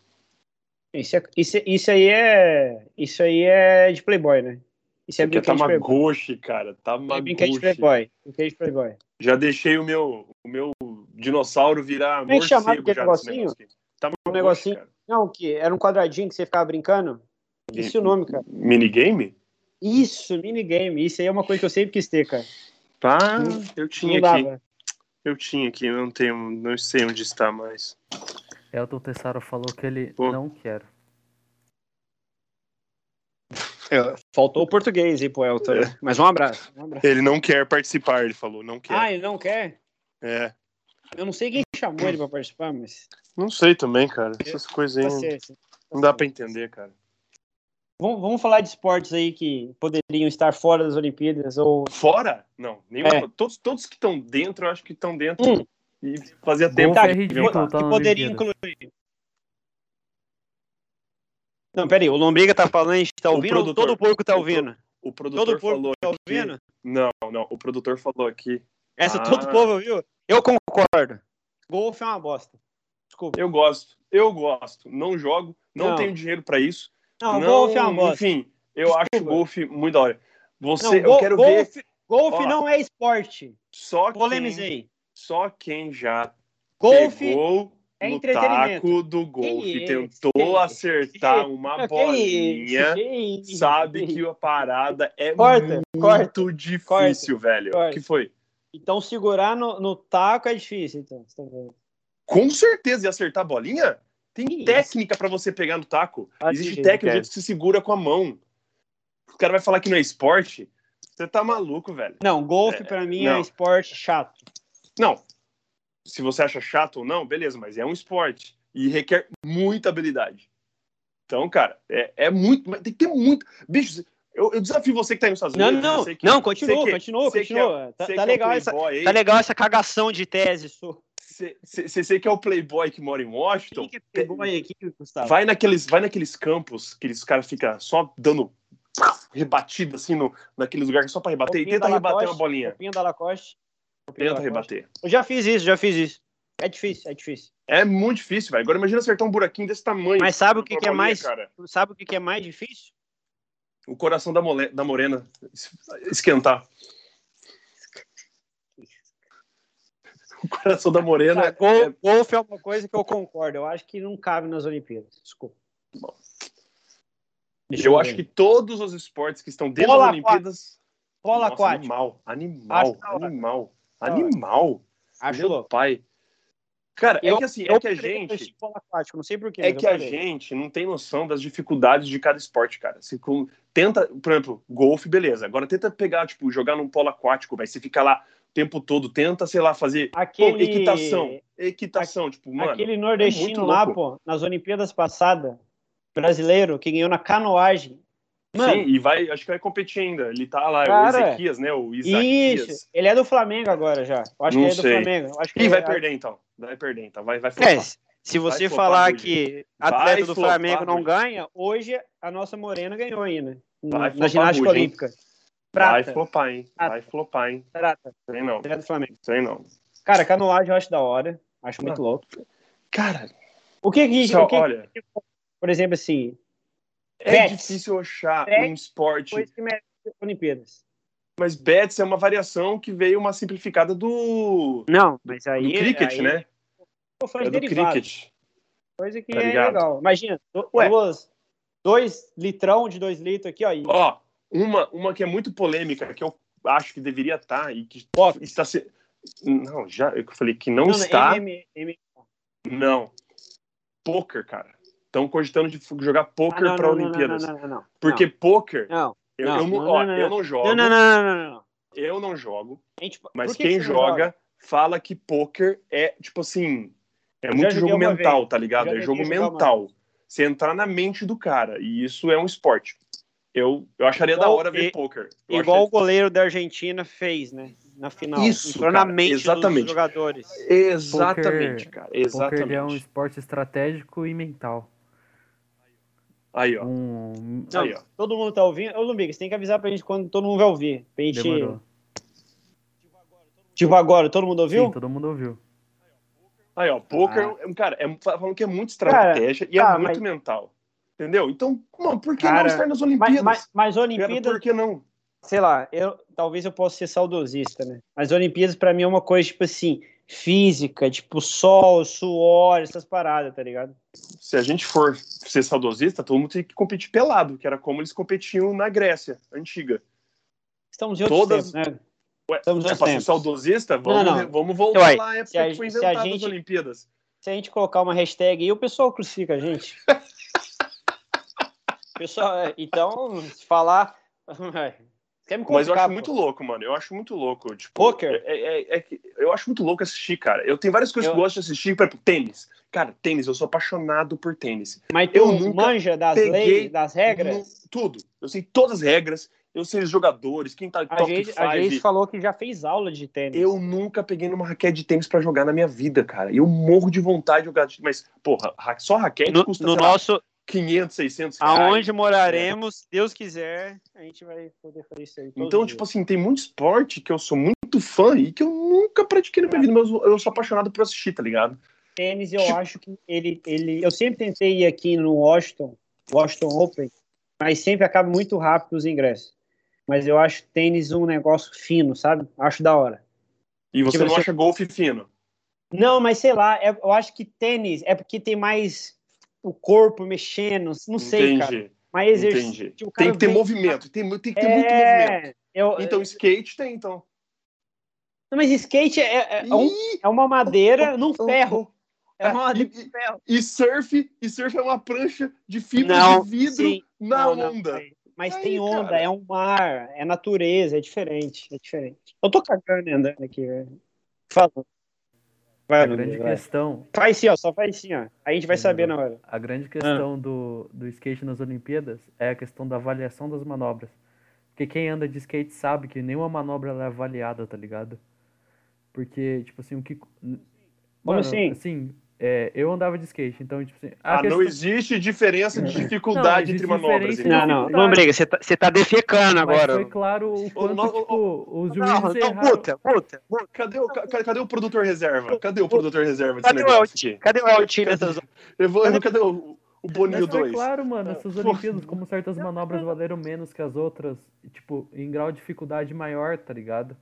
Isso, é- isso, isso aí é. Isso aí é de Playboy, né? Isso é é brinquedo de Playboy. Tamagotchi, cara. É brinquedo de Tamagotchi. Playboy. Brinquedo de Playboy. Já deixei o meu, o meu dinossauro virar é chamava morcego aquele já negocinho? negócio. Tamagotchi, Um negocinho. cara. Não, que era um quadradinho que você ficava brincando. Esse é o nome, cara. Minigame? Isso, minigame. Isso aí é uma coisa que eu sempre quis ter, cara. Tá, Não- eu tinha Não aqui. dava. Eu tinha aqui, não tenho, não sei onde está mais. Elton Tessaro falou que ele Pô. não quer. Faltou o português aí pro Elton. né? Mas um abraço. Um abraço. Ele não quer participar, ele falou, não quer. Ah, ele não quer? É. Eu não sei quem chamou ele pra participar, mas. Não sei também, cara. Essas coisas aí não dá pra entender, cara. Vamos, vamos falar de esportes aí que poderiam estar fora das Olimpíadas ou Fora? Não. Nenhuma, É. todos, todos que estão dentro, eu acho que estão dentro. Hum. E fazia tempo Golfe Tá, é que ridículo, tá que Olimpíada. incluir. Não, peraí, o Lombriga tá falando, a gente tá O ouvindo ou produtor. todo porco tá O ouvindo? O produtor Todo porco falou tá aqui- ouvindo? Não, não. O produtor falou aqui. Essa Ah. todo povo ouviu? Eu concordo. Golfe é uma bosta. Desculpa. Eu gosto. Eu gosto. Não jogo. Não, Não. tenho dinheiro pra isso. Não, golfe é uma bosta. Enfim, eu acho Desculpa. golfe muito da hora. Você, Não, eu quero ver golfe, golfe Ó. não é esporte. só quem, Polemizei. só quem já Golfe pegou É no taco do golfe, Que tentou acertar que uma bolinha, que isso, sabe que a parada é Corta, muito corta, difícil, velho. O corta. que foi? Então segurar no, no taco é difícil, então. tá? Com certeza, e acertar a bolinha? Tem Que técnica pra você pegar no taco. Ah, Existe técnica que você segura com a mão. O cara vai falar que não é esporte. Você tá maluco, velho. Não, golfe É, pra mim é não. esporte chato. Não. Se você acha chato ou não, beleza, mas é um esporte. E requer muita habilidade. Então, cara, é, é muito. mas Tem que ter muito. Bicho, eu, eu desafio você que tá aí nos Estados Não, Unidos. não, você que- não, continua, que- continua, que continua. é- Tá- tá que é o legal essa- playboy aí, Tá legal essa cagação de tese, sua. Você que é o playboy que mora em Washington, Quem que é playboy aqui, Gustavo? vai naqueles, vai naqueles campos que os caras ficam só dando rebatida assim no, naqueles lugares só pra rebater e tenta da rebater Lacoste, uma bolinha. Roupinha da Lacoste. Roupinha da Tenta Lacoste. rebater. Eu já fiz isso, já fiz isso. É difícil, é difícil. É muito difícil, velho. Agora imagina acertar um buraquinho desse tamanho. Mas sabe o que, que é bolinha, mais. Cara. Sabe o que, que é mais difícil? O coração da, mole- da morena es- esquentar. O coração da morena. Ah, é- gol, golfe é uma coisa que eu concordo. Eu acho que não cabe nas Olimpíadas. Desculpa. Bom. Deixa eu acho que todos os esportes que estão dentro Bola das Olimpíadas. Polo Nossa, aquático. Animal, animal, animal, animal. Acho Meu louco. pai. Cara, é Eu- que assim, eu é que a gente. aquático, não sei porquê. É que a gente não tem noção das dificuldades de cada esporte, cara. Se com- tenta, por exemplo, golfe, beleza. Agora tenta pegar, tipo, jogar num polo aquático, vai. Você fica lá tempo todo, tenta, sei lá, fazer pô, Aquele, equitação. Equitação, tipo, mano. aquele é nordestino muito lá, pô, nas Olimpíadas passadas, brasileiro, que ganhou na canoagem. Mano, Sim, e vai, acho que vai competir ainda. Ele tá lá, Cara, o Ezequias, né? O Isaquias. isso. Ele é do Flamengo agora já. Eu acho Não que ele é do sei. Flamengo. Eu acho que Ih, vai é- perder então. Vai perder então. Vai, vai É, flopar. se você Vai falar que Vai atleta do Flamengo não ganha, hoje a nossa Morena ganhou ainda. Na flopar, ginástica hein? Olímpica. Vai Prata. flopar, hein? Prata. Vai flopar, hein? Prata. Sei não. É do Flamengo. Sei não. Cara, canoagem eu acho da hora. Acho muito Ah. louco. Cara, O que que, só, o que, olha, por exemplo, assim, é Bets. difícil achar Bets, um esporte, coisa que merece Olimpíadas? mas bets é uma variação que veio uma simplificada do, Não, mas aí. do cricket, aí, né? Eu falei É do derivado, cricket. coisa que Tá é legal. Imagina, Ué. duas, dois litrão de dois litros aqui, ó. Ó, uma, uma que é muito polêmica, que eu acho que deveria estar e que Boxe. está se... Não, já eu falei que não, Não, está. M- M- Não. Poker, cara. Estão cogitando de jogar Ah, poker não, para Olimpíadas. não, não, não, não. Porque poker, Não, eu, não, eu não, ó, eu não jogo, não, não, não, não, eu não jogo, gente- mas que quem que não joga, fala que poker é, tipo assim, é Eu muito jogo mental, vez. tá ligado? É jogo mental. Você entrar na mente do cara, e isso é um esporte. Eu, eu acharia da Igual- hora ver e- poker. Eu Igual achei- o goleiro da Argentina fez, né? Na final. Isso, cara, mente exatamente. dos jogadores. Exatamente, cara. Poker Exatamente. é um esporte estratégico e mental. Aí, ó. Um... Não, Aí, ó. todo mundo tá ouvindo. Ô, Lumbiga, você tem que avisar pra gente quando todo mundo vai ouvir. Pra gente. Demorou. Tipo agora, todo mundo ouviu? Sim, todo mundo ouviu. Aí, ó. Poker, Ah. é um- cara, é, falando que é muito Cara, estratégia e tá, é muito mas- mental. Entendeu? Então, mano, por que Cara, não estar nas Mas, Olimpíadas? mas, mas Cara, Olimpíadas, por que não? sei lá, eu, talvez eu possa ser saudosista, né? Mas Olimpíadas pra mim é uma coisa, tipo assim, física, tipo sol, suor, essas paradas, tá ligado? Se a gente for ser saudosista, todo mundo tem que competir pelado, que era como eles competiam na Grécia antiga. Estamos em outros Todas- tempos, né? Ué, Estamos é pra ser saudosista? Vamos, Não, não. vamos voltar Ué, lá à época a- que foi inventada gente- as Olimpíadas. Se a gente colocar uma hashtag aí, o pessoal crucifica a gente. pessoal, é, então, se falar. Quer me Mas eu acho pô. muito louco, mano. Eu acho muito louco. Tipo, Poker? É, é- é que eu acho muito louco assistir, cara. Eu tenho várias coisas Eu- que eu gosto de assistir, por exemplo, tênis. Cara, tênis, eu sou apaixonado por tênis. Mas eu tu nunca manja das peguei leis, das regras? No- tudo. Eu sei todas as regras, eu sei os jogadores, quem tá A top gente, a gente 5. falou que já fez aula de tênis. Eu nunca peguei numa raquete de tênis pra jogar na minha vida, cara. Eu morro de vontade de jogar. de- Mas, porra, ra- só raquete no, custa no lá, nosso, 500, 600 reais. aonde moraremos, se Deus quiser, a gente vai poder fazer isso aí. Então, dia. tipo assim, tem muito esporte que eu sou muito fã e que eu nunca pratiquei na minha vida, mas eu eu sou apaixonado por assistir, tá ligado? tênis, eu tipo- acho que ele, ele. Eu sempre tentei ir aqui no Washington, Washington Open, mas sempre acaba muito rápido os ingressos. Mas eu acho tênis um negócio fino, sabe? Acho da hora. E você Tipo, não você- acha golfe fino? Não, mas sei lá, é- eu acho que tênis é porque tem mais o corpo mexendo, não sei, cara. Entendi, Mais entendi. exercício. cara Tem que ter vem- movimento, tem, tem que ter muito movimento. É, eu, Então, skate tem, então. não, mas skate é, é- é um- é uma madeira num ferro. É uma madeira E- num ferro. E surf, e surf é uma prancha de fibra Não, de vidro sim. na Não, não, onda. mas- Mas Aí, tem onda, cara. é um mar, é natureza, é diferente, é diferente. Eu tô cagando e andando aqui, velho. Fala. Vai, A grande vai. questão, Faz assim, ó, só faz assim, ó. A gente vai saber na hora. a grande Ah. questão do, do skate nas Olimpíadas é a questão da avaliação das manobras. Porque quem anda de skate sabe que nenhuma manobra é avaliada, tá ligado? Porque, tipo assim, o que. Mano, assim? É, eu andava de skate, então, tipo assim. Ah, não questão- existe diferença de Não, dificuldade existe entre manobras. Não, não, não briga, você tá, você tá defecando Mas agora. foi claro o quanto, não, tipo, os Não, juízes não, erraram. puta, puta, puta. Cadê o, ca- cadê o produtor reserva? Cadê o produtor reserva desse Cadê o negócio Eltinho? aqui? Cadê o Eltinho nessas Eu vou, cadê o, o Boninho Mas foi 2? claro, mano, essas. Olimpíadas, como certas manobras valeram menos que as outras, tipo, em grau de dificuldade maior, tá ligado?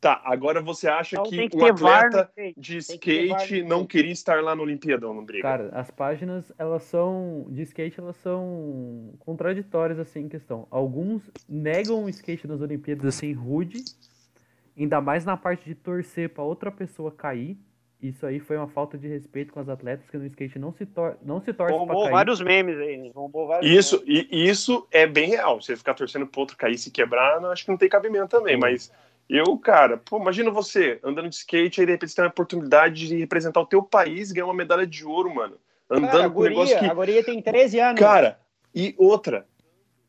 Tá, agora você acha Então que que um no atleta skate. de Tem que no skate não skate. queria estar lá na Olimpíada não briga? Cara, as páginas, elas são, de skate, elas são contraditórias, assim, em questão. Alguns negam o skate nas Olimpíadas, assim, rude, ainda mais na parte de torcer pra outra pessoa cair. Isso aí foi uma falta de respeito com as atletas, que no skate não se, tor não se torce pra Bombou cair. vários memes aí, né? bombou vários Isso, e, isso é bem real. Você ficar torcendo pro outro cair e se quebrar, não, acho que não tem cabimento também. Mas eu, cara, pô, imagina você andando de skate, aí de repente você tem a oportunidade de representar o teu país e ganhar uma medalha de ouro, mano. Andando Cara, com um negócio que. a guria tem 13 anos. Cara, e outra,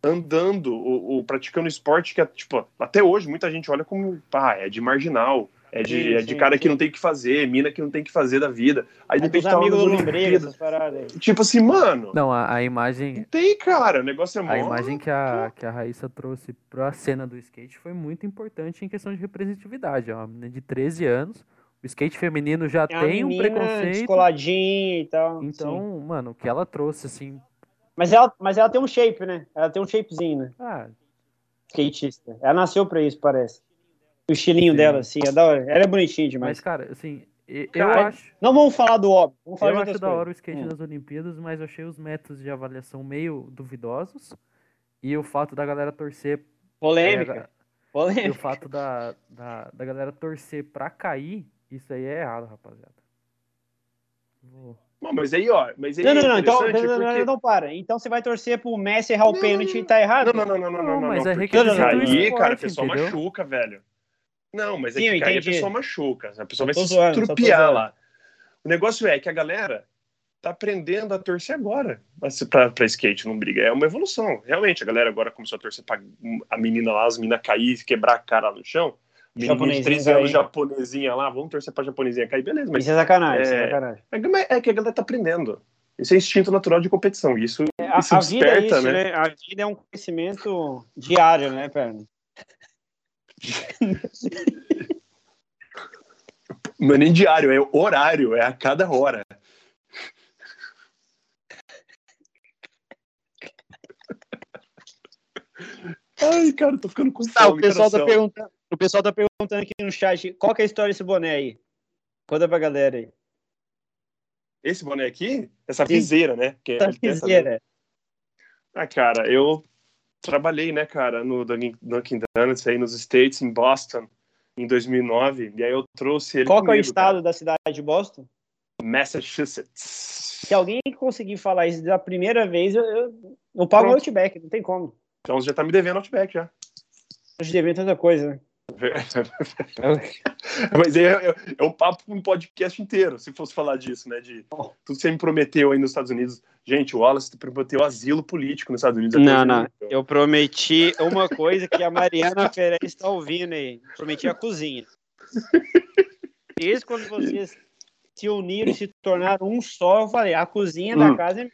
andando, ou, ou praticando esporte que é, tipo, até hoje muita gente olha como, pá, é de marginal. É de, Sim, é de sim, cara sim. que não tem o que fazer, mina que não tem o que fazer da vida. Aí de é repente tá lá amigos nas do Lombriga, Olimpíadas. essas paradas aí. Tipo assim, mano, Não, a, a imagem, não tem, cara. O negócio é mó... A imagem que a, que a Raíssa trouxe pra cena do skate foi muito importante em questão de representatividade. É uma menina de 13 anos, o skate feminino já É tem um preconceito. descoladinha e tal. Então, sim. mano, o que ela trouxe, assim. Mas ela, mas ela tem um shape, né? Ela tem um shapezinho, né? Ah, Skatista. Ela nasceu pra isso, parece. O estilinho Sim. dela, assim, é da hora. Ela é bonitinha mas, demais. cara, assim, eu Cara, acho. Não vamos falar do óbvio, vamos falar Eu acho da hora o skate Hum. nas Olimpíadas, mas eu achei os métodos de avaliação meio duvidosos. E o fato da galera torcer. Polêmica. é, e o Polêmica. fato da, da, da galera torcer pra cair, isso aí é errado, rapaziada. Vou- Não, mas aí, ó, mas aí Não, não, é não, então, não, interessante não, não, porque- não, para. Então você vai torcer pro Messi errar o Não, pênalti não, e tá errado? Não, não, não, não, não, não, Não, mas é porque esporte, cara, a pessoa entendeu? machuca, velho. Não, mas é Sim, que cair a pessoa machuca. A pessoa vai se zoando, estrupiar lá. O negócio é que a galera tá aprendendo a torcer agora pra, pra skate, não briga. É uma evolução. Realmente, a galera agora começou a torcer pra a menina lá, as meninas cair, quebrar a cara no chão. Menina de Japonesinha 13 anos, japonesinha lá, vamos torcer pra japonesinha cair, beleza, mas Isso é sacanagem, isso é É, sacanagem. é, é que a galera tá aprendendo. Isso é instinto natural de competição. Isso, A, isso a é desperta, isso, né? né? A vida é um conhecimento diário, né, Perna? Não é nem diário, é horário, é a cada hora. Ai, cara, tô ficando com Tá, o pessoal tá perguntando, o pessoal tá perguntando aqui no chat, qual que é a história desse boné aí? Conta pra galera aí. Esse boné aqui, essa Sim. viseira, né? Que Essa tem essa- viseira. Ah, cara, eu trabalhei, né, cara, no Dunkin' Donuts aí nos States, em Boston, em 2009, e aí eu trouxe ele Qual que é o comigo, estado cara. da cidade de Boston? Massachusetts. Se alguém conseguir falar isso da primeira vez, eu, eu, eu pago o. Outback, não tem como. Então você já tá me devendo Outback já. Hoje devia tanta coisa, né? Mas é, é, é um papo um podcast inteiro, se fosse falar disso, né? De tudo que você me prometeu aí nos Estados Unidos. Gente, o Wallace prometeu asilo político nos Estados Unidos. Não, não. deu. Eu prometi uma coisa que a Mariana Ferez está ouvindo aí. Prometi a cozinha. Isso quando vocês se uniram e se tornaram um só, eu falei, a cozinha da Hum. casa é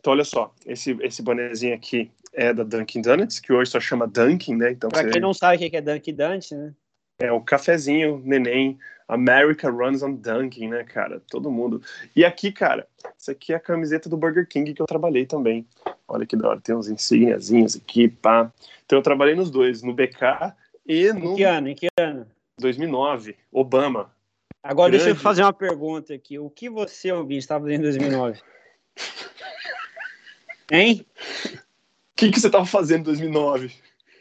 Então, olha só, esse, esse bonezinho aqui é da Dunkin' Donuts, que hoje só chama Dunkin', né? Então Pra você- quem não sabe o que é Dunk Dante, né? é o cafezinho, neném. America runs on Dunkin', né, cara? Todo mundo. E aqui, cara, isso aqui é a camiseta do Burger King que eu trabalhei também. Olha que da hora, tem uns insigniazinhos aqui, pá. Então eu trabalhei nos dois, no BK e Em no que ano? Em que ano? 2009, Obama. Agora deixa eu Grande. fazer uma pergunta aqui. O que você, ouvinte, estava fazendo em 2009? Hein? O que, que você tava fazendo em 2009?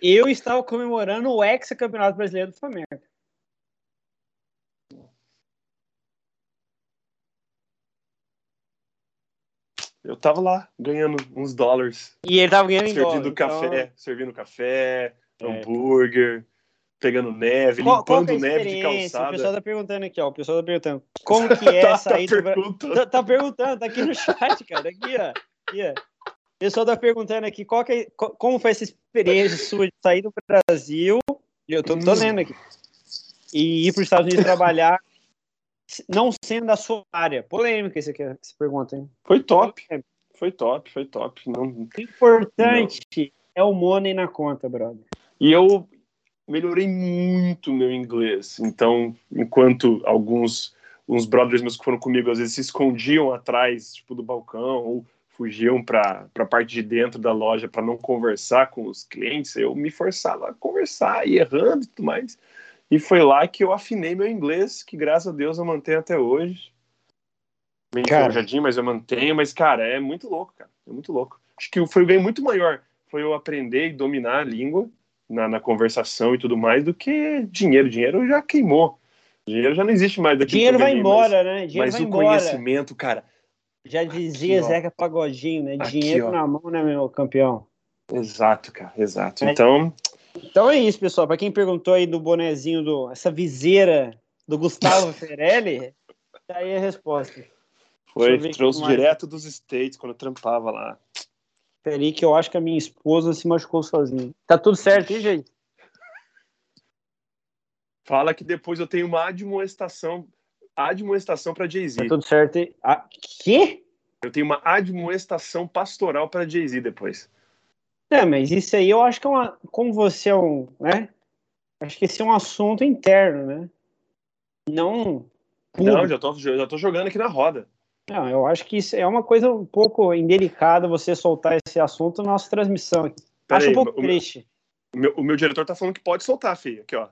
Eu estava comemorando o ex-campeonato brasileiro do Flamengo. Eu tava lá, ganhando uns dólares. E ele estava ganhando em Servindo dólar. café, então- servindo café, É. hambúrguer, pegando neve, Qual, qual limpando que é neve de experiência? O calçada. pessoal tá perguntando aqui, ó. O pessoal tá perguntando. Como que é Tá sair do Brasil? perguntando. Tá, tá perguntando, tá aqui no chat, cara. Aqui, ó. Aqui, ó. O pessoal tá perguntando aqui qual é- co- como foi essa experiência sua de sair do Brasil. Eu tô, tô Hum. lendo aqui. E ir para os Estados Unidos trabalhar, não sendo da sua área. Polêmica isso aqui, essa pergunta, hein? Foi top, foi top, foi top. Não... O importante é o money na conta, brother. E eu melhorei muito meu inglês. Então, enquanto alguns uns brothers meus que foram comigo às vezes se escondiam atrás, tipo, do balcão ou fugiam para a parte de dentro da loja para não conversar com os clientes, eu me forçava a conversar e errando e tudo mais. E foi lá que eu afinei meu inglês, que graças a Deus eu mantenho até hoje. Meio Cara. enferrujadinho, mas eu mantenho. Mas, cara, é muito louco, cara. É muito louco. Acho que foi o ganho muito maior. Foi eu aprender e dominar a língua na, na conversação e tudo mais do que dinheiro. Dinheiro já queimou. Dinheiro já não existe mais. Dinheiro vai embora, né? Mas, Dinheiro mas vai o embora. conhecimento, cara. Já dizia Aqui. Zeca Pagodinho, né? Aqui, Dinheiro ó. na mão, né, meu campeão? Exato, cara. Exato. É. Então, Então é isso, pessoal. Para quem perguntou aí do bonezinho, do, essa viseira do Gustavo Ferelli, tá aí a resposta. Foi, trouxe mais. direto dos States quando eu trampava lá. Peraí que eu acho que a minha esposa se machucou sozinha. Tá tudo certo, hein, gente? Fala que depois eu tenho uma admoestação, admoestação para Jay-Z. Tá tudo certo. Ah, quê? Eu tenho uma admoestação pastoral para Jay-Z depois. É, mas isso aí eu acho que é uma. Como você é um. né? Acho que esse é um assunto interno, né? Não. público. Não, já tô, já tô jogando aqui na roda. Não, eu acho que isso é uma coisa um pouco indelicada você soltar esse assunto na nossa transmissão aqui. Pera acho aí, um pouco o meu- triste. O meu, o meu diretor tá falando que pode soltar, filho. Aqui, ó.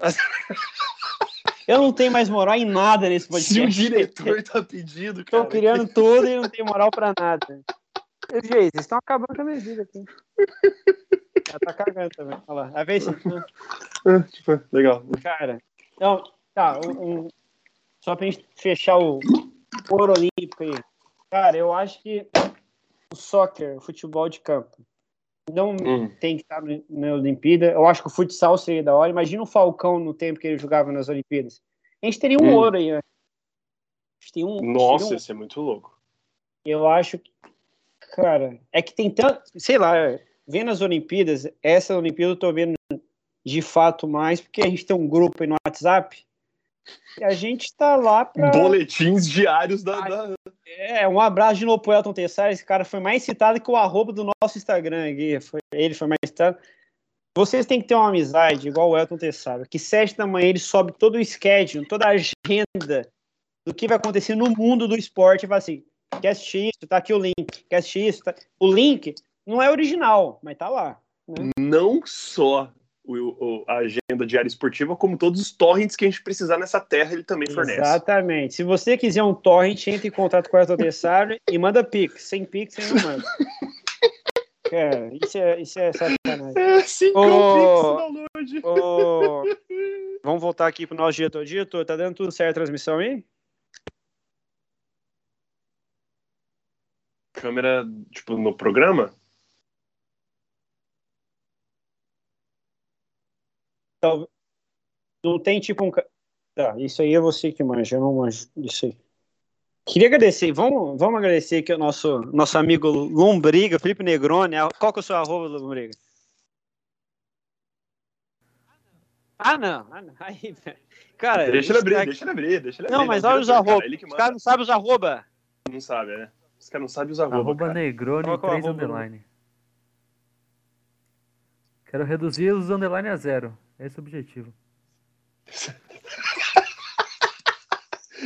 Eu não tenho mais moral em nada nesse podcast. Se o diretor tá pedindo, cara. Tô criando tudo e não tenho moral pra nada. Gente, vocês estão acabando com a minha vida aqui. Ela tá cagando também. Olha lá. A vez, Ah, tipo, legal. cara. Não, tá. Um, um- só pra gente fechar o ouro olímpico aí. Cara, eu acho que o soccer, o futebol de campo, não Hum. tem que estar na Olimpíada. Eu acho que o futsal seria da hora. Imagina o Falcão no tempo que ele jogava nas Olimpíadas. A gente teria um Hum. ouro aí, né? A gente tem um, Nossa, um- isso é muito louco. Eu acho que, cara, é que tem tanto, sei lá, vendo as Olimpíadas, essa Olimpíada eu tô vendo de fato mais, porque a gente tem um grupo aí no WhatsApp e a gente tá lá. Boletins diários da. da- É, um abraço de novo pro Elton Tessari, esse cara foi mais citado que o arroba do nosso Instagram aqui, foi, ele foi mais citado. Vocês têm que ter uma amizade, igual o Elton Tessari, que sete da manhã ele sobe todo o schedule, toda a agenda do que vai acontecer no mundo do esporte e fala assim, quer assistir isso? Tá aqui o link. Quer assistir isso? Tá... O link não é original, mas tá lá. Não só o, o- a agenda diária esportiva, como todos os torrents que a gente precisar nessa terra, ele também fornece. Exatamente. Se você quiser um torrent, entre em contato com o Tessari e manda pix. Sem pix, você não manda. Cara, isso é, isso é sacanagem. É, cinco Ô, Pix. Ô, Vamos voltar aqui pro nosso diretor. Diretor, tá dando tudo certo a transmissão aí? Câmera, tipo, no programa? Tal- Não tem tipo um. Tá, isso aí é você que manja, eu não manjo disso aí. Queria agradecer, vamos, vamos agradecer aqui ao nosso, nosso amigo Lombriga, Felipe Negroni. Qual que é o seu arroba, Lombriga? Ah, não. Ah, não. Aí, cara, Deixa ele abrir, cara- deixa ele abrir, deixa ele abrir. Não, mas olha os cara, arroba. que Os caras não sabem os arroba. Não sabe, né? Os caras não sabem os arroba, Arroba cara. Negroni Qual que é o 3 arroba? underline. Quero reduzir os underline a zero. Esse é o objetivo.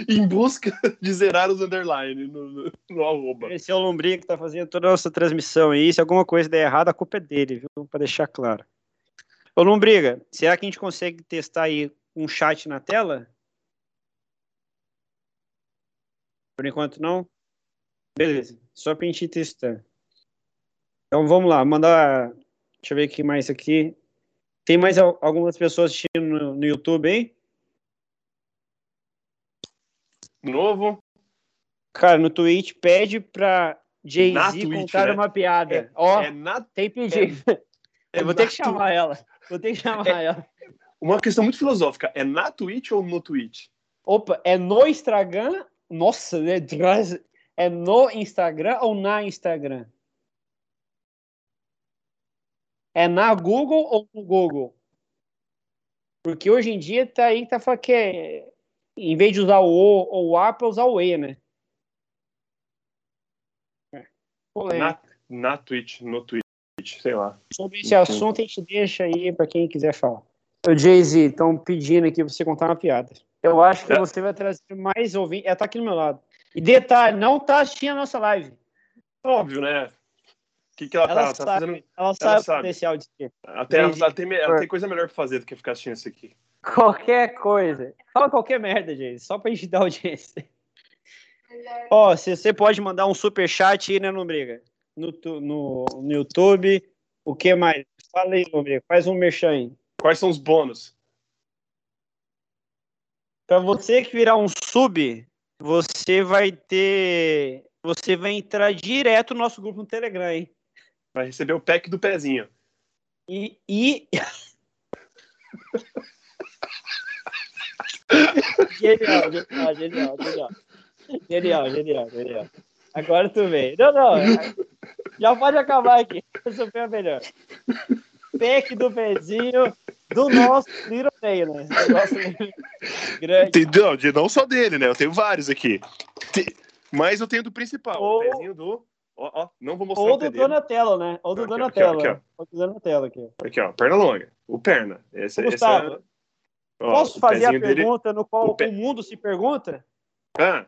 Em busca de zerar os underline no, no, no arroba. Esse é o Lombriga que tá fazendo toda a nossa transmissão aí. Se alguma coisa der errado, a culpa é dele, viu? Pra deixar claro. Ô, Lombriga, será que a gente consegue testar aí um chat na tela? Por enquanto não? Beleza, só pra gente testar. Então vamos lá, mandar. Deixa eu ver o que mais aqui. Tem mais al- algumas pessoas assistindo no, no YouTube aí? Novo. Cara, no Twitch pede pra Jay-Z contar né? uma piada. Ó, É, na, tem pedido. é eu vou ter que chamar ela. Vou ter que chamar ela. Uma questão muito filosófica. É na Twitch ou no Twitch? Opa, é no Instagram? Nossa, né? É no Instagram ou na Instagram? É na Google ou no Google? Porque hoje em dia tá aí que tá falando que é, em vez de usar o O ou o A, pra usar o E, né? É. Na, na Twitch, no Twitch, sei lá. Sobre esse assunto, a gente deixa aí pra quem quiser falar. O Jay-Z, estão pedindo aqui pra você contar uma piada. Eu acho que É. você vai trazer mais ouvintes. Ela tá aqui do meu lado. E detalhe, não tá assistindo a nossa live. Óbvio, né? O que, que ela, Ela, tá, tá sabe, fazendo? ela sabe o sabe. potencial de. Até, ela, Entendi. ela tem, ela tem coisa melhor pra fazer do que ficar assistindo isso aqui. Qualquer coisa. Fala qualquer merda, Jay-Z. Só pra gente dar audiência. Ó, se você pode mandar um super chat aí, né, Lombriga? No, no, no YouTube. O que mais? Fala aí, Lombriga. Faz um merchan aí. Quais são os bônus? Pra você que virar um sub, você vai ter. Você vai entrar direto no nosso grupo no Telegram, hein? Vai receber o pack do pezinho. E. e... genial, genial, genial, genial. Genial, genial, genial. Agora tu vem. Não, não. Já pode acabar aqui. Essa foi a melhor. Pack do pezinho do nosso Little Ney, né? Do nosso grande. Entendeu? De- Não só dele, né? Eu tenho vários aqui. Mas eu tenho do principal. Ou- O pezinho do. Ó, ó, não vou mostrar Ou o do. Donatello, né? Ou do Aqui, ó, Donatello. aqui, ó, né? Ou do Donatello aqui. Aqui, ó, perna longa. O perna. Esse, Ô, esse Gustavo, é... ó, Posso o fazer a pezinho dele- pergunta no qual o o, pé- mundo se pergunta? Ah,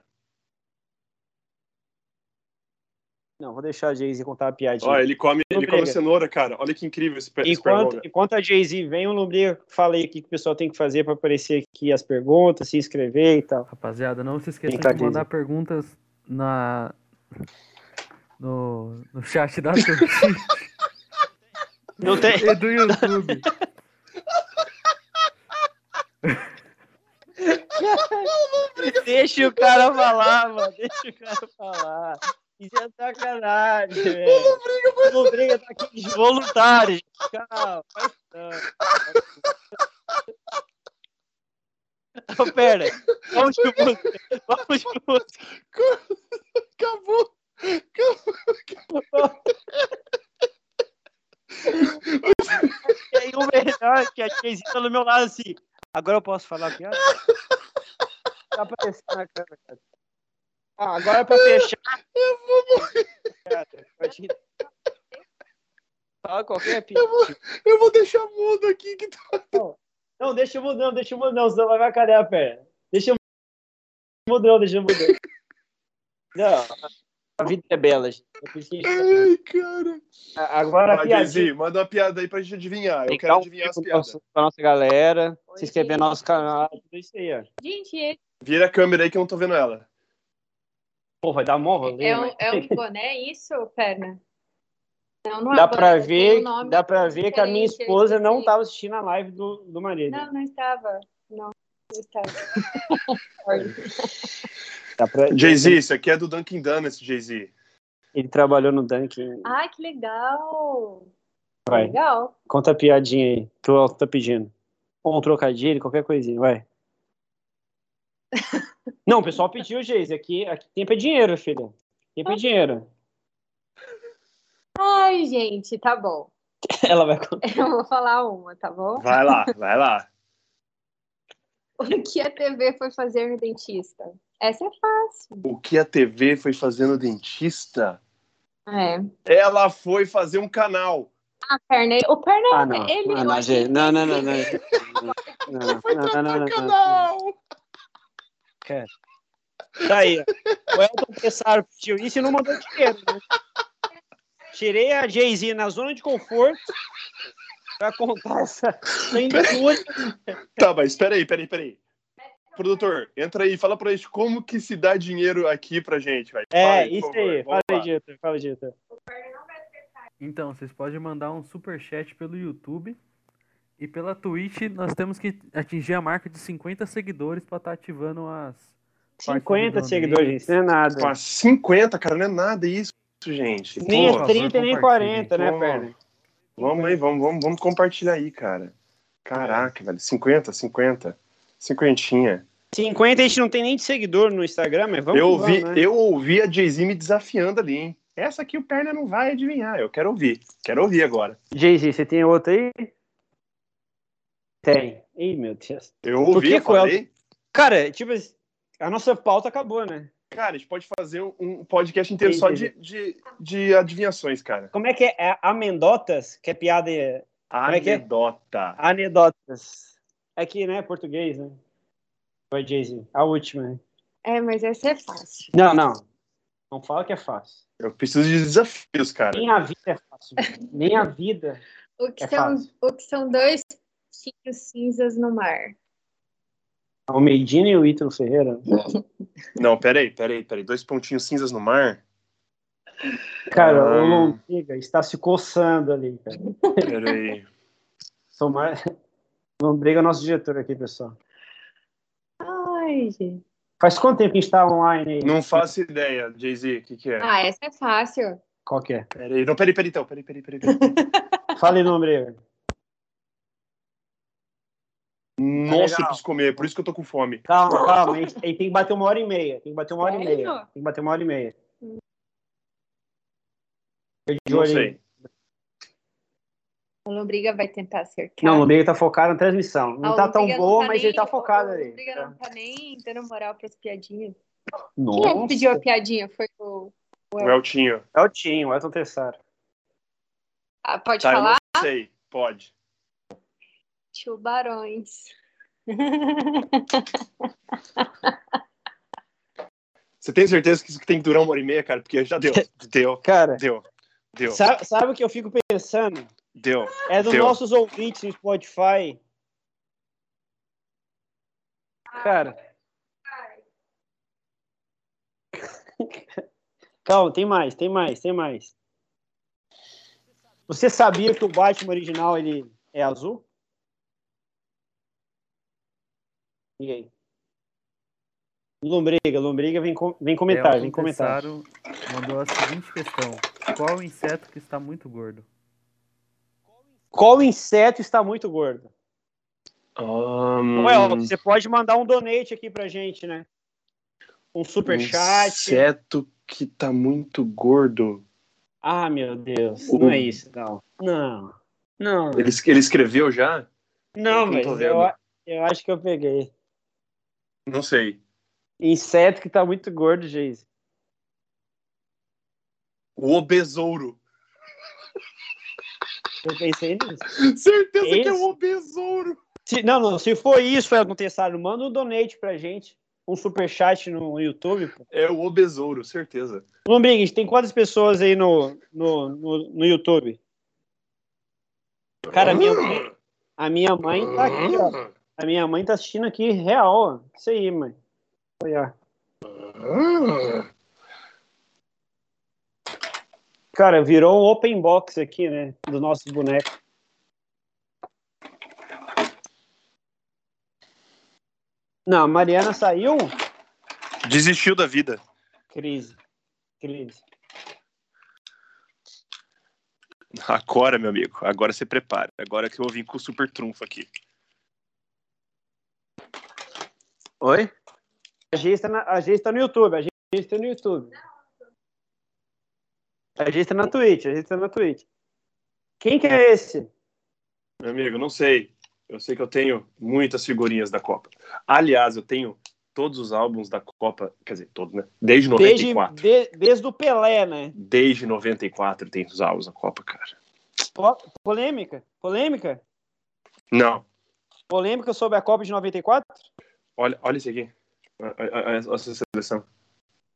Não, vou deixar a Jay-Z contar a piadinha. ó, ele come, ele come cenoura, cara. Olha que incrível esse esse perna Enquanto, longa. enquanto a Jay-Z vem, o Lombriga aí o que o pessoal tem que fazer para aparecer aqui as perguntas, se inscrever e tal. Rapaziada, não se esqueçam tá de mandar perguntas na no, no chat da Twitch Não tem. e do YouTube. Deixa o cara falar, mano. Deixa o cara falar. Isso é sacanagem, velho. O Lombriga tá aqui de voluntário. gente. Calma, faz tanto. Ô, pera. Vamos de música. Vamos de música. Acabou! E aí o melhor é que a Jay-Z tá do meu lado assim. Agora eu posso falar a piada? Tá aparecendo na câmera, cara. Ah, agora pra fechar. Eu vou morrer. Fala qualquer piada. Eu vou deixar mudo aqui que tá. Não, deixa eu mudar, não, deixa eu mudar, não, senão vai avacalhar a perna. Deixa eu mudar, deixa eu mudar. Não, a vida é bela, gente. Ai, cara. Agora a Vai. Jay-Z, manda uma piada aí pra gente adivinhar. Eu quero um adivinhar as piadas. nosso- pra nossa galera, Oi, se inscrever no nosso canal, tudo isso aí, ó. Gente, esse Vira a câmera aí que eu não tô vendo ela. Pô, vai dar mó rolê, é um, mas- é um boné, isso, perna? Não, não é Dá tem ver, um nome dá pra ver que a minha esposa não estava assistindo a live do, do marido. Não, não estava. Não, não estava. Pra- Jay-Z, isso aqui é do Dunkin' Donuts, Jay-Z. Ele trabalhou no Dunkin'. Ai, que legal. Vai, Legal. conta a piadinha aí, que o Alto tá pedindo. Ou um trocadilho, qualquer coisinha, vai. Não, o pessoal pediu, Geise. Aqui, aqui tempo é dinheiro, filha. Tempo é dinheiro. Ai, gente, tá bom. Ela vai contar. Eu vou falar uma, tá bom? Vai lá, vai lá. O que a TV foi fazer no dentista? Essa é fácil. O que a TV foi fazer no dentista? É. Ela foi fazer um canal. A perna, o perna, Ah, não. ele... Ah, não, gente. Não, não, não, não. Não, não, Foi não, não, não, não. canal. Cara. Tá aí. O Elton Pessaro pediu isso e não mandou dinheiro, né? Tirei a Jay-Z na zona de conforto pra contar essa. Tá, mas espera aí, espera aí, espera aí. Produtor, entra aí, fala pra gente como que se dá dinheiro aqui pra gente, vai. É, aí, por isso aí. Fala aí. Dieter. Fala, Dieter. Então, vocês podem mandar um super chat pelo YouTube. E pela Twitch, nós temos que atingir a marca de 50 seguidores pra estar ativando as. partes 50 do seguidores, gente. Não é nada. Com 50, cara, não é nada isso, gente. Nem Pô, é 30 nem 40, né, Pô. Perna? Vamos aí, vamos, vamos, vamos compartilhar aí, cara. Caraca, velho. 50, 50. Cinquentinha. 50 a gente não tem nem de seguidor no Instagram, mas vamos eu, ouvi, né? eu ouvi a Jay-Z me desafiando ali, hein? Essa aqui o Perna não vai adivinhar. Eu quero ouvir. Quero ouvir agora. Jay-Z, você tem outra aí? Tem. Ih, meu Deus. Eu ouvi, eu falei. Cara, tipo, a nossa pauta acabou, né? Cara, a gente pode fazer um, podcast inteiro só de, de, de adivinhações, cara. Como é que é? é anedotas? Que é piada. é- é que é? Anedota. Anedotas. Aqui, né? Português, né? Vai, Jay-Z. A última, né? É, mas essa é fácil. Não, não. Não fala que é fácil. Eu preciso de desafios, cara. Nem a vida é fácil. Nem a vida. O que, É são, fácil. o que são dois pontinhos cinzas no mar? O Medina e o Ítalo Ferreira. Não, peraí, peraí, peraí. Dois pontinhos cinzas no mar? Cara, Ah. o Lombriga está se coçando ali, cara. Peraí. Sou mais... Lombriga é nosso diretor aqui, pessoal. Ai, gente. Faz quanto tempo que a gente tá online aí? Não faço ideia, Jay-Z, o que, que é? Ah, essa é fácil. Qual que é? Peraí, não, peraí, peraí, então. Peraí, peraí, peraí. peraí. Fala aí. Nossa, eu preciso comer, por isso que eu tô com fome. Calma, calma. Tem que bater uma hora e meia. Tem que bater uma hora e Sério? meia. Tem que bater uma hora e meia. Fica de Não olho aí. sei. O Lombriga vai tentar acertar. Não, o Lombriga tá focado na transmissão. Não Ah, o tá tão boa, tá mas nem- ele tá focado o ali. Lombriga não tá nem dando moral pras piadinhas. Quem é que Nossa. pediu a piadinha? Foi o... O Eltinho. É o Tinho, o Elton Tessaro. Ah, pode Tá, eu falar? não sei. Pode. Tubarões. Você tem certeza que isso tem que durar uma hora e meia, cara? Porque já deu. Deu. Cara, Deu. Deu. sabe, sabe o que eu fico pensando? Deu. É dos Deu. nossos ouvintes no Spotify. Cara. Calma, tem mais, tem mais, tem mais. Você sabia que o Batman original ele é azul? E aí? Lombriga, Lombriga, vem, com- vem comentar, Elton vem comentar. Mandou a seguinte questão: Qual o inseto que está muito gordo? Qual inseto está muito gordo? Um, Ô, Elton, você pode mandar um donate aqui pra gente, né? Um super chat. Inseto que tá muito gordo. Ah, meu Deus, O- não é isso, não. Não, não, Ele, ele escreveu já? não, eu mas vendo. eu, eu acho que eu peguei. Não sei. Inseto que tá muito gordo, Geise. O obesouro. Eu pensei nisso. Certeza que é Esse? o obesouro. Se, não, não, se for isso, Elton Tessaro, manda um donate pra gente. Um super chat no YouTube. pô. É o obesouro, certeza. Lombrigues, tem quantas pessoas aí no, no, no, no YouTube? Cara, a minha, mãe, a minha mãe tá aqui, ó. A minha mãe tá assistindo aqui real, ó. Isso aí, mãe. Olha. Cara, virou um open box aqui, né? Do nosso boneco. Não, a Mariana saiu. Desistiu da vida. Crise. Crise. Agora, meu amigo, agora você prepara. Agora que eu vou vir com o super trunfo aqui. Oi? A gente tá, gente tá no YouTube, a gente tá no YouTube. A gente tá na Twitch, a gente tá na Twitch. Quem que é esse? Meu amigo, não sei. Eu sei que eu tenho muitas figurinhas da Copa. Aliás, eu tenho todos os álbuns da Copa, quer dizer, todos, né? Desde Desde, 94. de- desde o Pelé, né? Desde 94 tem os álbuns da Copa, cara. Po- Polêmica? Polêmica? Não. Polêmica sobre a Copa de 94? Olha, olha isso aqui. Olha, essa seleção.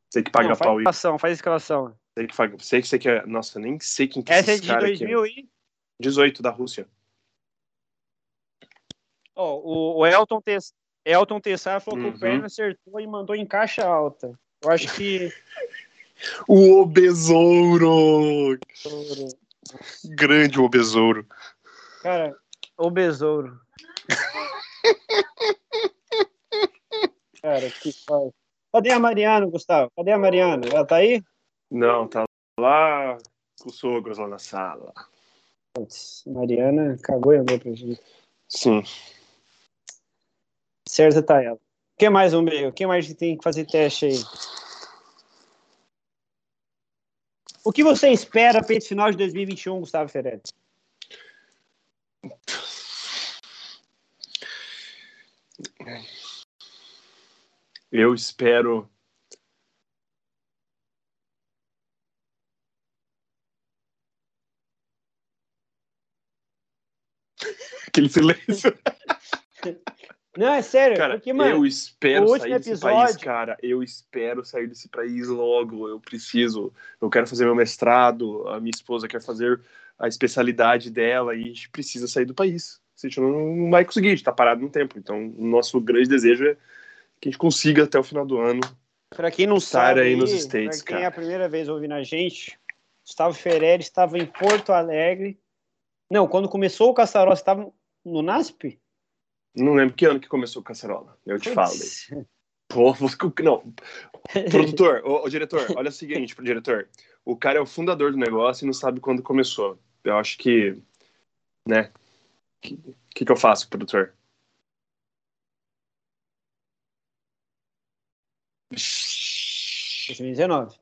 Sei que paga Não, faz pau aí. escalação, faz escalação. Sei que, paga, sei que você quer. Nossa, nem sei quem que Essa é de cara aqui. 2000 e... 18 da Rússia. Ó, o, Elton, Tess, Elton Tessar falou que Uhum. o Perna acertou e mandou em caixa alta. Eu acho que. O obesouro! Grande obesouro. Cara, o besouro. Cara, que foda. Cadê a Mariana, Gustavo? Cadê a Mariana? Ela tá aí? Não, tá lá com os sogros lá na sala. Putz, Mariana cagou e andou pra gente. Sim. Certa tá ela. O que mais, Umbrio? O que mais tem que fazer teste aí? O que você espera para esse final de 2021, Gustavo Ferreira? Eu espero. Aquele silêncio. Não, é sério, Cara, porque, mano, eu espero sair desse episódio- país, cara. Eu espero sair desse país logo. Eu preciso. Eu quero fazer meu mestrado. A minha esposa quer fazer a especialidade dela e a gente precisa sair do país. A gente não, vai conseguir, a gente tá parado no tempo. Então, o nosso grande desejo é que a gente consiga até o final do ano. Pra quem não Estar sabe, aí nos pra States, quem é cara. a primeira vez ouvindo a gente, Gustavo Ferreira estava em Porto Alegre. Não, quando começou o Caçaró, estava no NASP? Não lembro que ano que começou o Caçarola. Eu te falo. Pô, não. Produtor, ô, ô, diretor, olha o seguinte, pro diretor. O cara é o fundador do negócio e não sabe quando começou. Eu acho que, né? O que, que, que eu faço, produtor? 2019.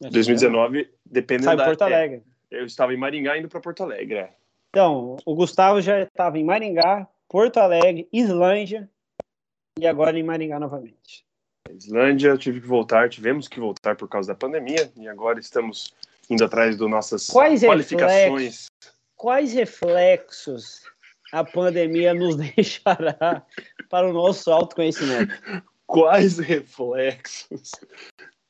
2019, dependendo Sabe, da. Porto é, Alegre. eu estava em Maringá indo para Porto Alegre. É. Então, o Gustavo já estava em Maringá, Porto Alegre, Islândia e agora em Maringá novamente. Islândia, tive que voltar, tivemos que voltar por causa da pandemia e agora estamos indo atrás das nossas Quais qualificações. Quais reflexos a pandemia nos deixará para o nosso autoconhecimento? Quais reflexos?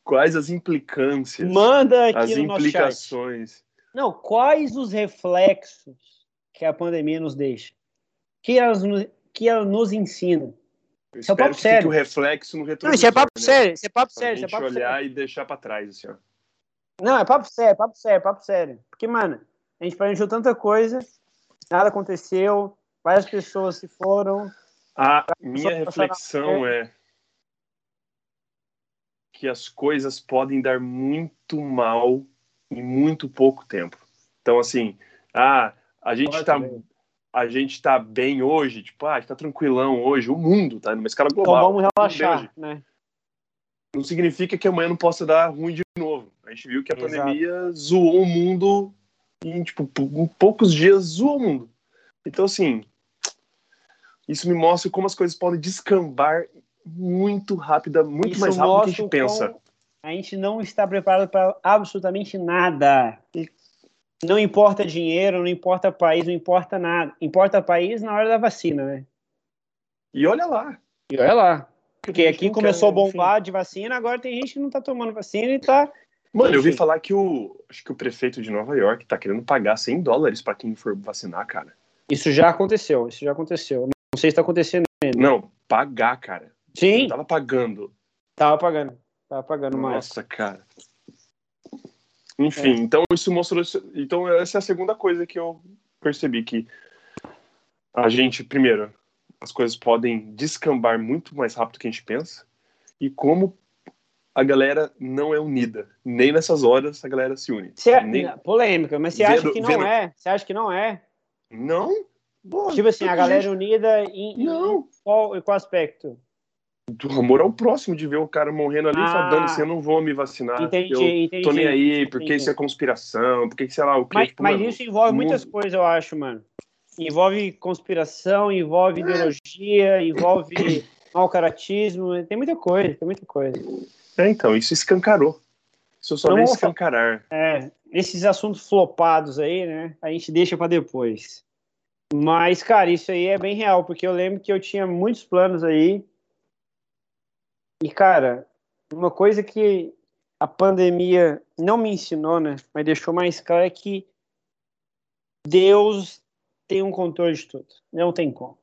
Quais as implicâncias? Manda aqui as no nosso chat. implicações? Não, quais os reflexos que a pandemia nos deixa? Que ela, nos- que ela nos ensina? Eu Isso é papo que sério. o reflexo no retrovisor. Não, isso é papo né? sério, isso é papo Pra sério, isso é gente papo olhar sério. e deixar pra trás, assim, ó. Não, é papo sério, papo sério, papo sério. Porque, mano, a gente planejou tanta coisa, nada aconteceu, várias pessoas se foram. A minha reflexão é que as coisas podem dar muito mal em muito pouco tempo. Então, assim, ah, a gente tá, ver. a gente tá bem hoje, tipo, ah, a gente tá tranquilão hoje, o mundo tá numa escala Então global. vamos tudo bem relaxar, né? Não significa que amanhã não possa dar ruim de novo. A gente viu que a Exato. pandemia zoou o mundo em, tipo, em poucos dias zoou o mundo. Então, assim, isso me mostra como as coisas podem descambar muito rápida, muito Isso mais rápido do que a gente pensa. A gente não está preparado para absolutamente nada. E- Não importa dinheiro, não importa país, não importa nada. Importa país na hora da vacina, né? E olha lá. E olha lá. Porque aqui começou a quer, enfim. bombar de vacina, agora tem gente que não tá tomando vacina e tá. Mano, eu vi Enfim. falar que o. Acho que o prefeito de Nova York tá querendo pagar 100 dólares pra quem for vacinar, cara. Isso já aconteceu, isso já aconteceu. Não sei se tá acontecendo ainda. Não, pagar, cara. Sim, Não tava pagando. tava pagando. Tava pagando mais. Nossa, cara. Enfim, então isso mostrou. Então, essa é a segunda coisa que eu percebi: que a gente, primeiro, as coisas podem descambar muito mais rápido do que a gente pensa, e como a galera não é unida. Nem nessas horas a galera se une. Cê- Nem- Polêmica, mas você acha que não vendo- é? Você acha que não é? Não? Pô, Tipo assim, a galera gente- unida em, em Não. qual, em qual aspecto? Do amor ao próximo, de ver o cara morrendo ali e falar, Ah. dane-se, eu não vou me vacinar. Entendi, eu entendi. tô nem aí, porque entendi. isso é conspiração, porque sei lá o que. Mas, tipo, mas mano, isso envolve muitas mundo- coisas, eu acho, mano. Envolve conspiração, envolve ideologia, envolve mau caratismo, tem muita coisa, tem muita coisa. É, então, isso escancarou. Isso só Não escancarar. É, esses assuntos flopados aí, né, a gente deixa pra depois. Mas, cara, isso aí é bem real, porque eu lembro que eu tinha muitos planos aí. E, cara, uma coisa que a pandemia não me ensinou, né, mas deixou mais claro é que Deus tem um controle de tudo. Não tem como.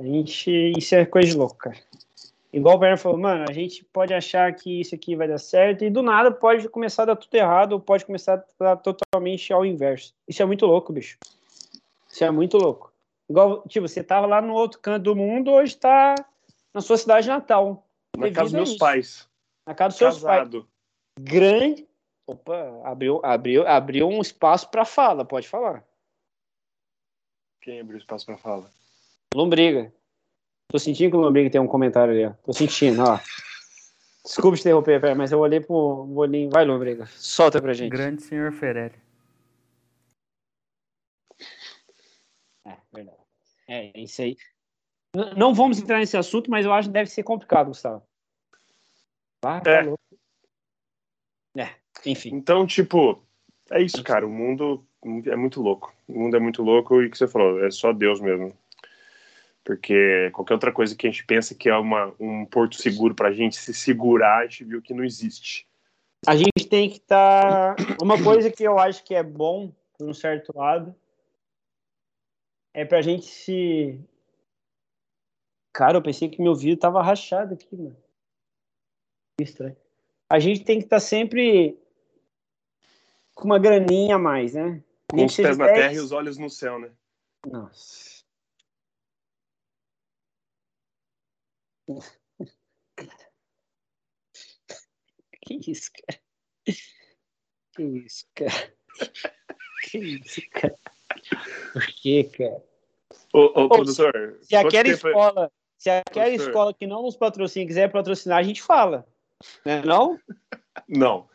A gente. Isso é coisa de louco, cara. Igual o Bernardo falou, mano, a gente pode achar que isso aqui vai dar certo e do nada pode começar a dar tudo errado ou pode começar a dar totalmente ao inverso. Isso é muito louco, bicho. Isso é muito louco. Igual, tipo, você tava lá no outro canto do mundo, hoje tá na sua cidade natal. Na casa dos meus pais. Na casa dos seus Casado. pais. Grande. Opa, abriu, abriu, abriu um espaço para fala, pode falar. Quem abriu espaço pra fala? Lombriga. Tô sentindo que o Lombriga tem um comentário ali, ó. Tô sentindo, ó. Desculpa te interromper, mas eu olhei pro bolinho. Vai, Lombriga. Solta pra gente. Grande senhor Ferelli. É, verdade. É, isso aí. Não vamos entrar nesse assunto, mas eu acho que deve ser complicado, Gustavo. Ah, tá É. louco. É, enfim. Então, tipo, é isso, cara. O mundo é muito louco. O mundo é muito louco e o que você falou, é só Deus mesmo. Porque qualquer outra coisa que a gente pensa que é uma, um porto seguro pra gente se segurar, a gente viu que não existe. A gente tem que estar. Uma coisa que eu acho que é bom, por um certo lado, é pra gente se. Cara, eu pensei que meu vídeo tava rachado aqui, mano. Que estranho. A gente tem que estar sempre com uma graninha a mais, né? Com Nem os pés na 10. terra e os olhos no céu, né? Nossa. Que isso, cara? Que isso, cara? Que isso, cara? Por que, cara? Ô, ô, produtor, Se quanto aquela tempo é- escola, se aquela Professor. escola que não nos patrocina quiser patrocinar, a gente fala. Né, não? Não.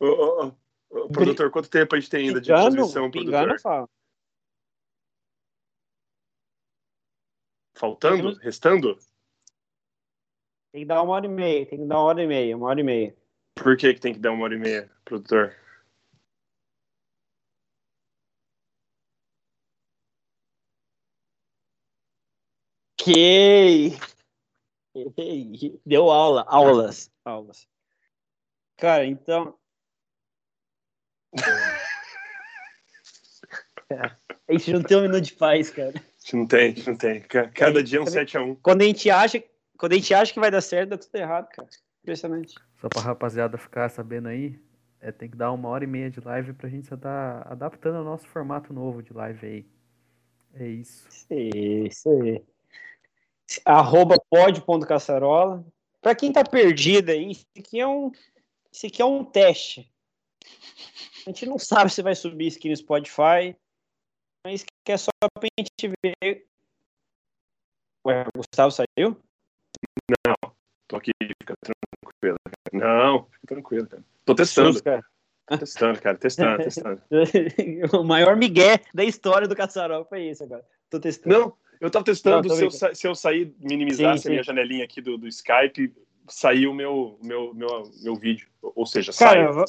Ô, ô, ô, ô, produtor, quanto tempo a gente tem ainda de transmissão, produtor? fala. Faltando? Restando? Tem que dar uma hora e meia, tem que dar uma hora e meia, uma hora e meia. Por que, que tem que dar uma hora e meia, produtor? Que deu aula, aulas, aulas. Cara, então. Cara, a gente não tem um minuto de paz, cara. A gente não tem, a gente não tem. Ca- Cada dia é um 7x1. Quando a gente acha, quando a gente acha que vai dar certo, dá tudo errado, cara. Impressionante. Só pra rapaziada ficar sabendo aí, é, tem que dar uma hora e meia de live pra gente estar adaptando ao nosso formato novo de live aí. É isso. Isso aí. Arroba pod.caçarola. Pra quem tá perdido aí, isso aqui é um, isso aqui é um teste. A gente não sabe se vai subir isso aqui no Spotify, mas que é só pra gente ver. Ué, o Gustavo saiu? Tô aqui, fica tranquilo. Não, fica tranquilo, cara. Tô testando, Sus, cara. testando, cara, testando, testando. o maior migué da história do Caçarola foi isso agora. Tô testando. Não, eu tava testando Não, se, eu, se eu sair, minimizasse Sim, a minha sim. janelinha aqui do, do Skype, sair o meu, meu, meu, meu vídeo. Ou seja, Cara, sai. va-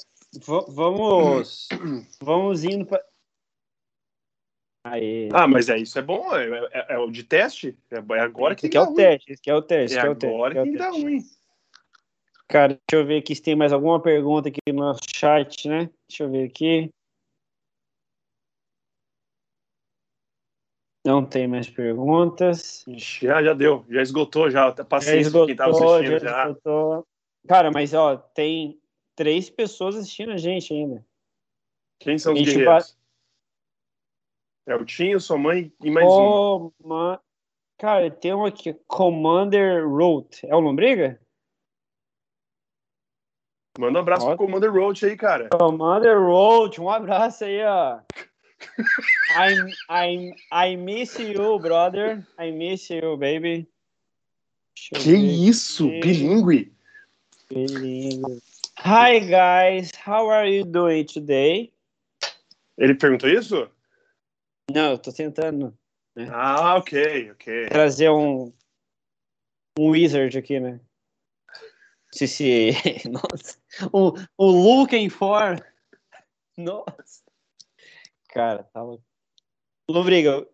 va- vamos. vamos indo pra. Aí. Ah, mas é isso, é bom, é, é- é o de teste. É, é agora que aqui é o ruim. teste, esse aqui é o teste. É é agora que é o dá ruim. Cara, deixa eu ver aqui se tem mais alguma pergunta aqui no nosso chat, né? Deixa eu ver aqui. Não tem mais perguntas. Já, já deu, já esgotou já. Tá Já quem tava esgotou, já assistindo já. esgotou. Cara, mas ó, tem três pessoas assistindo a gente ainda. Quem são os guerreiros? É o Tinho, sua mãe e mais um. Oh, ma- Cara, tem um aqui, Commander Road. É o Lombriga? Manda um abraço Ó. pro Commander Roach aí, cara. Commander Road, um abraço aí, ó. I'm, I'm, I miss you, brother. I miss you, baby. Deixa Que isso, aqui. bilíngue. Bilíngue. Hi, guys. How are you doing today? Ele perguntou isso? Não, eu tô tentando Ah, ok, ok. trazer um, um wizard aqui, né? Se se. Nossa. O, o looking for. Nossa. Cara, tava. Lombriga,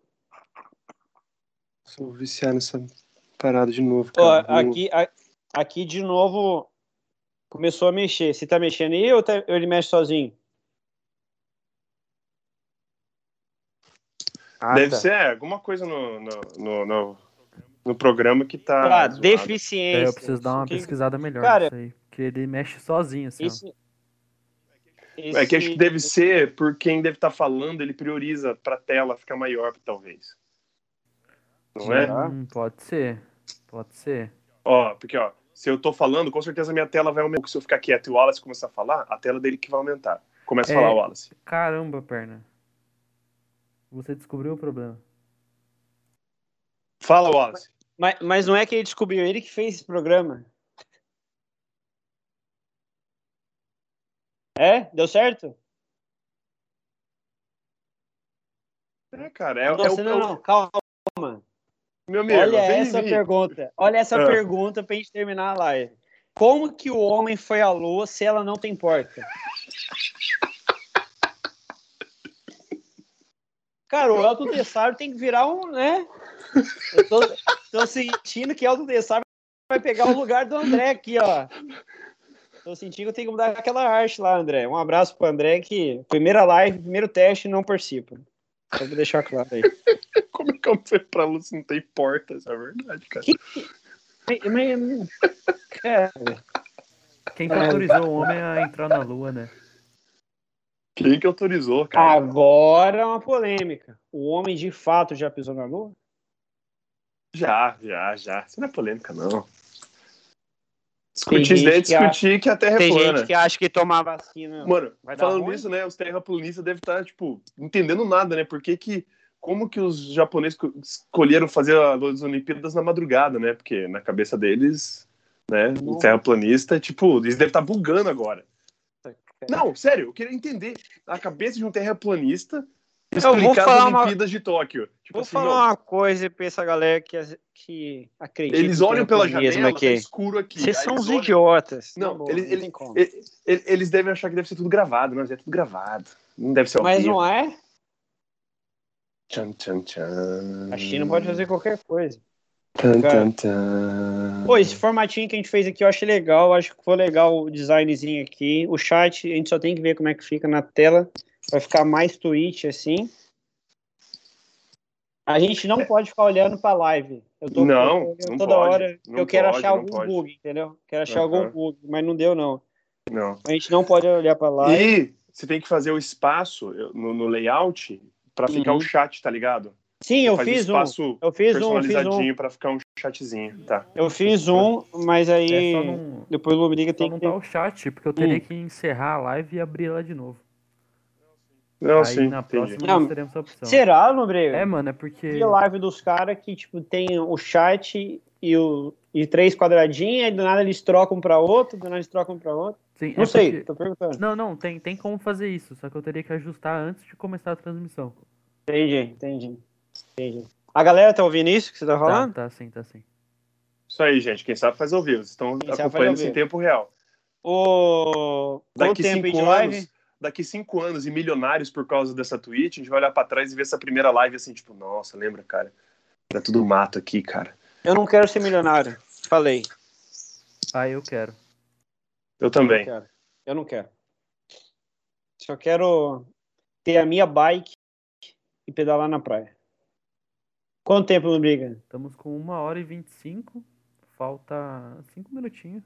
Sou viciado nessa parada de novo, ó, cara. Vou- aqui, a- aqui de novo começou a mexer. Você tá mexendo aí ou, tá- ou ele mexe sozinho? Ah, Deve tá. ser é, alguma coisa no, no, no, no no programa que tá. Tá, zoado. deficiência. É, eu preciso dar uma Que- pesquisada melhor Cara, aí. Porque ele mexe sozinho, assim. ó. Esse, É que acho que deve ser por quem deve estar falando, ele prioriza pra tela ficar maior, talvez. Não é? Hum, pode ser. Pode ser. Ó, porque ó, se eu tô falando, com certeza minha tela vai aumentar. Se eu ficar quieto e o Wallace começar a falar, a tela dele que vai aumentar. Começa a É. falar, Wallace. Caramba, perna. Você descobriu o problema. Fala, Wallace. Mas, mas não é que ele descobriu, ele que fez esse programa. É? Deu certo? É, cara, é, é Nossa, o, não, é o- não, calma. meu amigo. Olha essa mim. pergunta. Olha essa Ah. pergunta pra gente terminar a live. Como que o homem foi à lua se ela não tem porta? Cara, o Elton Dessaro tem que virar um, né? Eu tô, tô sentindo que o Elton Dessaro vai pegar o lugar do André aqui, ó. Tô sentindo que eu tenho que mudar aquela arte lá, André. Um abraço pro André que primeira live, primeiro teste, não participa. Só pra deixar claro aí. Como é que eu fui pra luz se não tem porta? Isso é verdade, cara. Que- Mas- mas- Cara, Quem que autorizou o homem a entrar na lua, né? Quem que autorizou, cara? Agora é uma polêmica. O homem de fato já pisou na lua? Já, já, já. Isso não é polêmica, não. Tem Discutir isso daí é discutir que a Terra é Tem plana. gente que acha que tomar vacina. Mano, falando nisso, né, os terraplanistas devem estar, tipo, entendendo nada, né? Por que que, como que os japoneses co- escolheram fazer as Olimpíadas na madrugada, né? Porque na cabeça deles, né, o Não. terraplanista, tipo, eles devem estar bugando agora. Não, sério, eu queria entender a cabeça de um terraplanista Eu vou explicar falar as uma- Olimpíadas de Tóquio. Tipo Vou assim, falar uma coisa pra essa galera que, que acredita. eles olham pela janela, tá aqui. escuro aqui. Vocês são eles uns olham- idiotas. Não, Na boa, ele- não ele- tem como. E- e- Eles devem achar que deve ser tudo gravado, mas é tudo gravado. Não deve ser Mas não é? Tchan, tchan, tchan. A China pode fazer qualquer coisa. Tan, tan, tan. Pô, esse formatinho que a gente fez aqui eu achei legal. Acho que ficou legal o designzinho aqui. O chat, a gente só tem que ver como é que fica na tela. Vai ficar mais tweet assim. A gente não pode ficar olhando pra live. Eu tô, Não, não toda pode, hora. não eu quero pode, achar não algum pode. bug, entendeu? Quero achar Aham. algum bug, mas não deu, não. Não. A gente não pode olhar pra live. E você tem que fazer o espaço no, no layout pra ficar Uhum. o chat, tá ligado? Sim, eu Faz fiz um. espaço Eu fiz um, eu fiz um. personalizadinho pra ficar um chatzinho, tá? Eu fiz um, mas aí É só não, depois o Lubriga só tem não que tá ter. o chat, porque eu teria Hum. que encerrar a live e abrir ela de novo. Não, Aí sim, na entendi. próxima Não, nós teremos essa opção. Será, Lubriga? É, mano, é porque. Vi live dos caras que, tipo, tem o chat e, o, e três quadradinhos, aí do nada eles trocam pra outro, do nada eles trocam pra outro. Sim, Não é sei, porque- tô perguntando. Não, não, tem, tem como fazer isso, só que eu teria que ajustar antes de começar a transmissão. Entendi, entendi. Entendi. A galera tá ouvindo isso que você tá Tá, falando? tá sim, tá sim. Isso aí, gente. Quem sabe faz ao vivo. Vocês estão acompanhando isso em tempo real. O... Quanto Daqui tempo cinco de live? anos, daqui cinco anos e milionários por causa dessa tweet, a gente vai olhar pra trás e ver essa primeira live assim, tipo, nossa, lembra, cara? Era tudo mato aqui, cara. Eu não quero ser milionário. Falei. Ah, eu quero. Eu Eu também. não quero. Eu não quero. Só quero ter a minha bike e pedalar na praia. Quanto tempo, Lubriga? Estamos com uma hora e 25. Falta cinco minutinhos.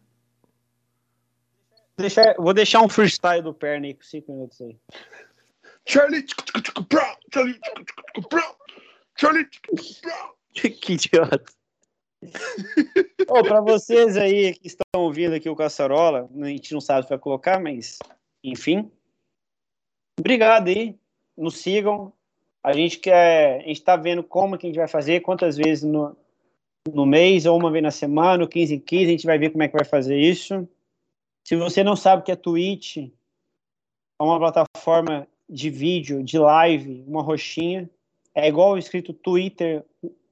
Vou deixar um freestyle do perna aí com cinco minutos aí. Charlie, Charlie, Charlie, que idiota. Ô, pra vocês aí que estão ouvindo aqui o Caçarola, a gente não sabe se vai colocar, mas enfim. Obrigado aí. Nos sigam. A gente quer. A gente tá vendo como que a gente vai fazer, quantas vezes no, no mês, ou uma vez na semana, ou 15 em 15, a gente vai ver como é que vai fazer isso. Se você não sabe que é Twitch, é uma plataforma de vídeo, de live, uma roxinha. É igual escrito Twitter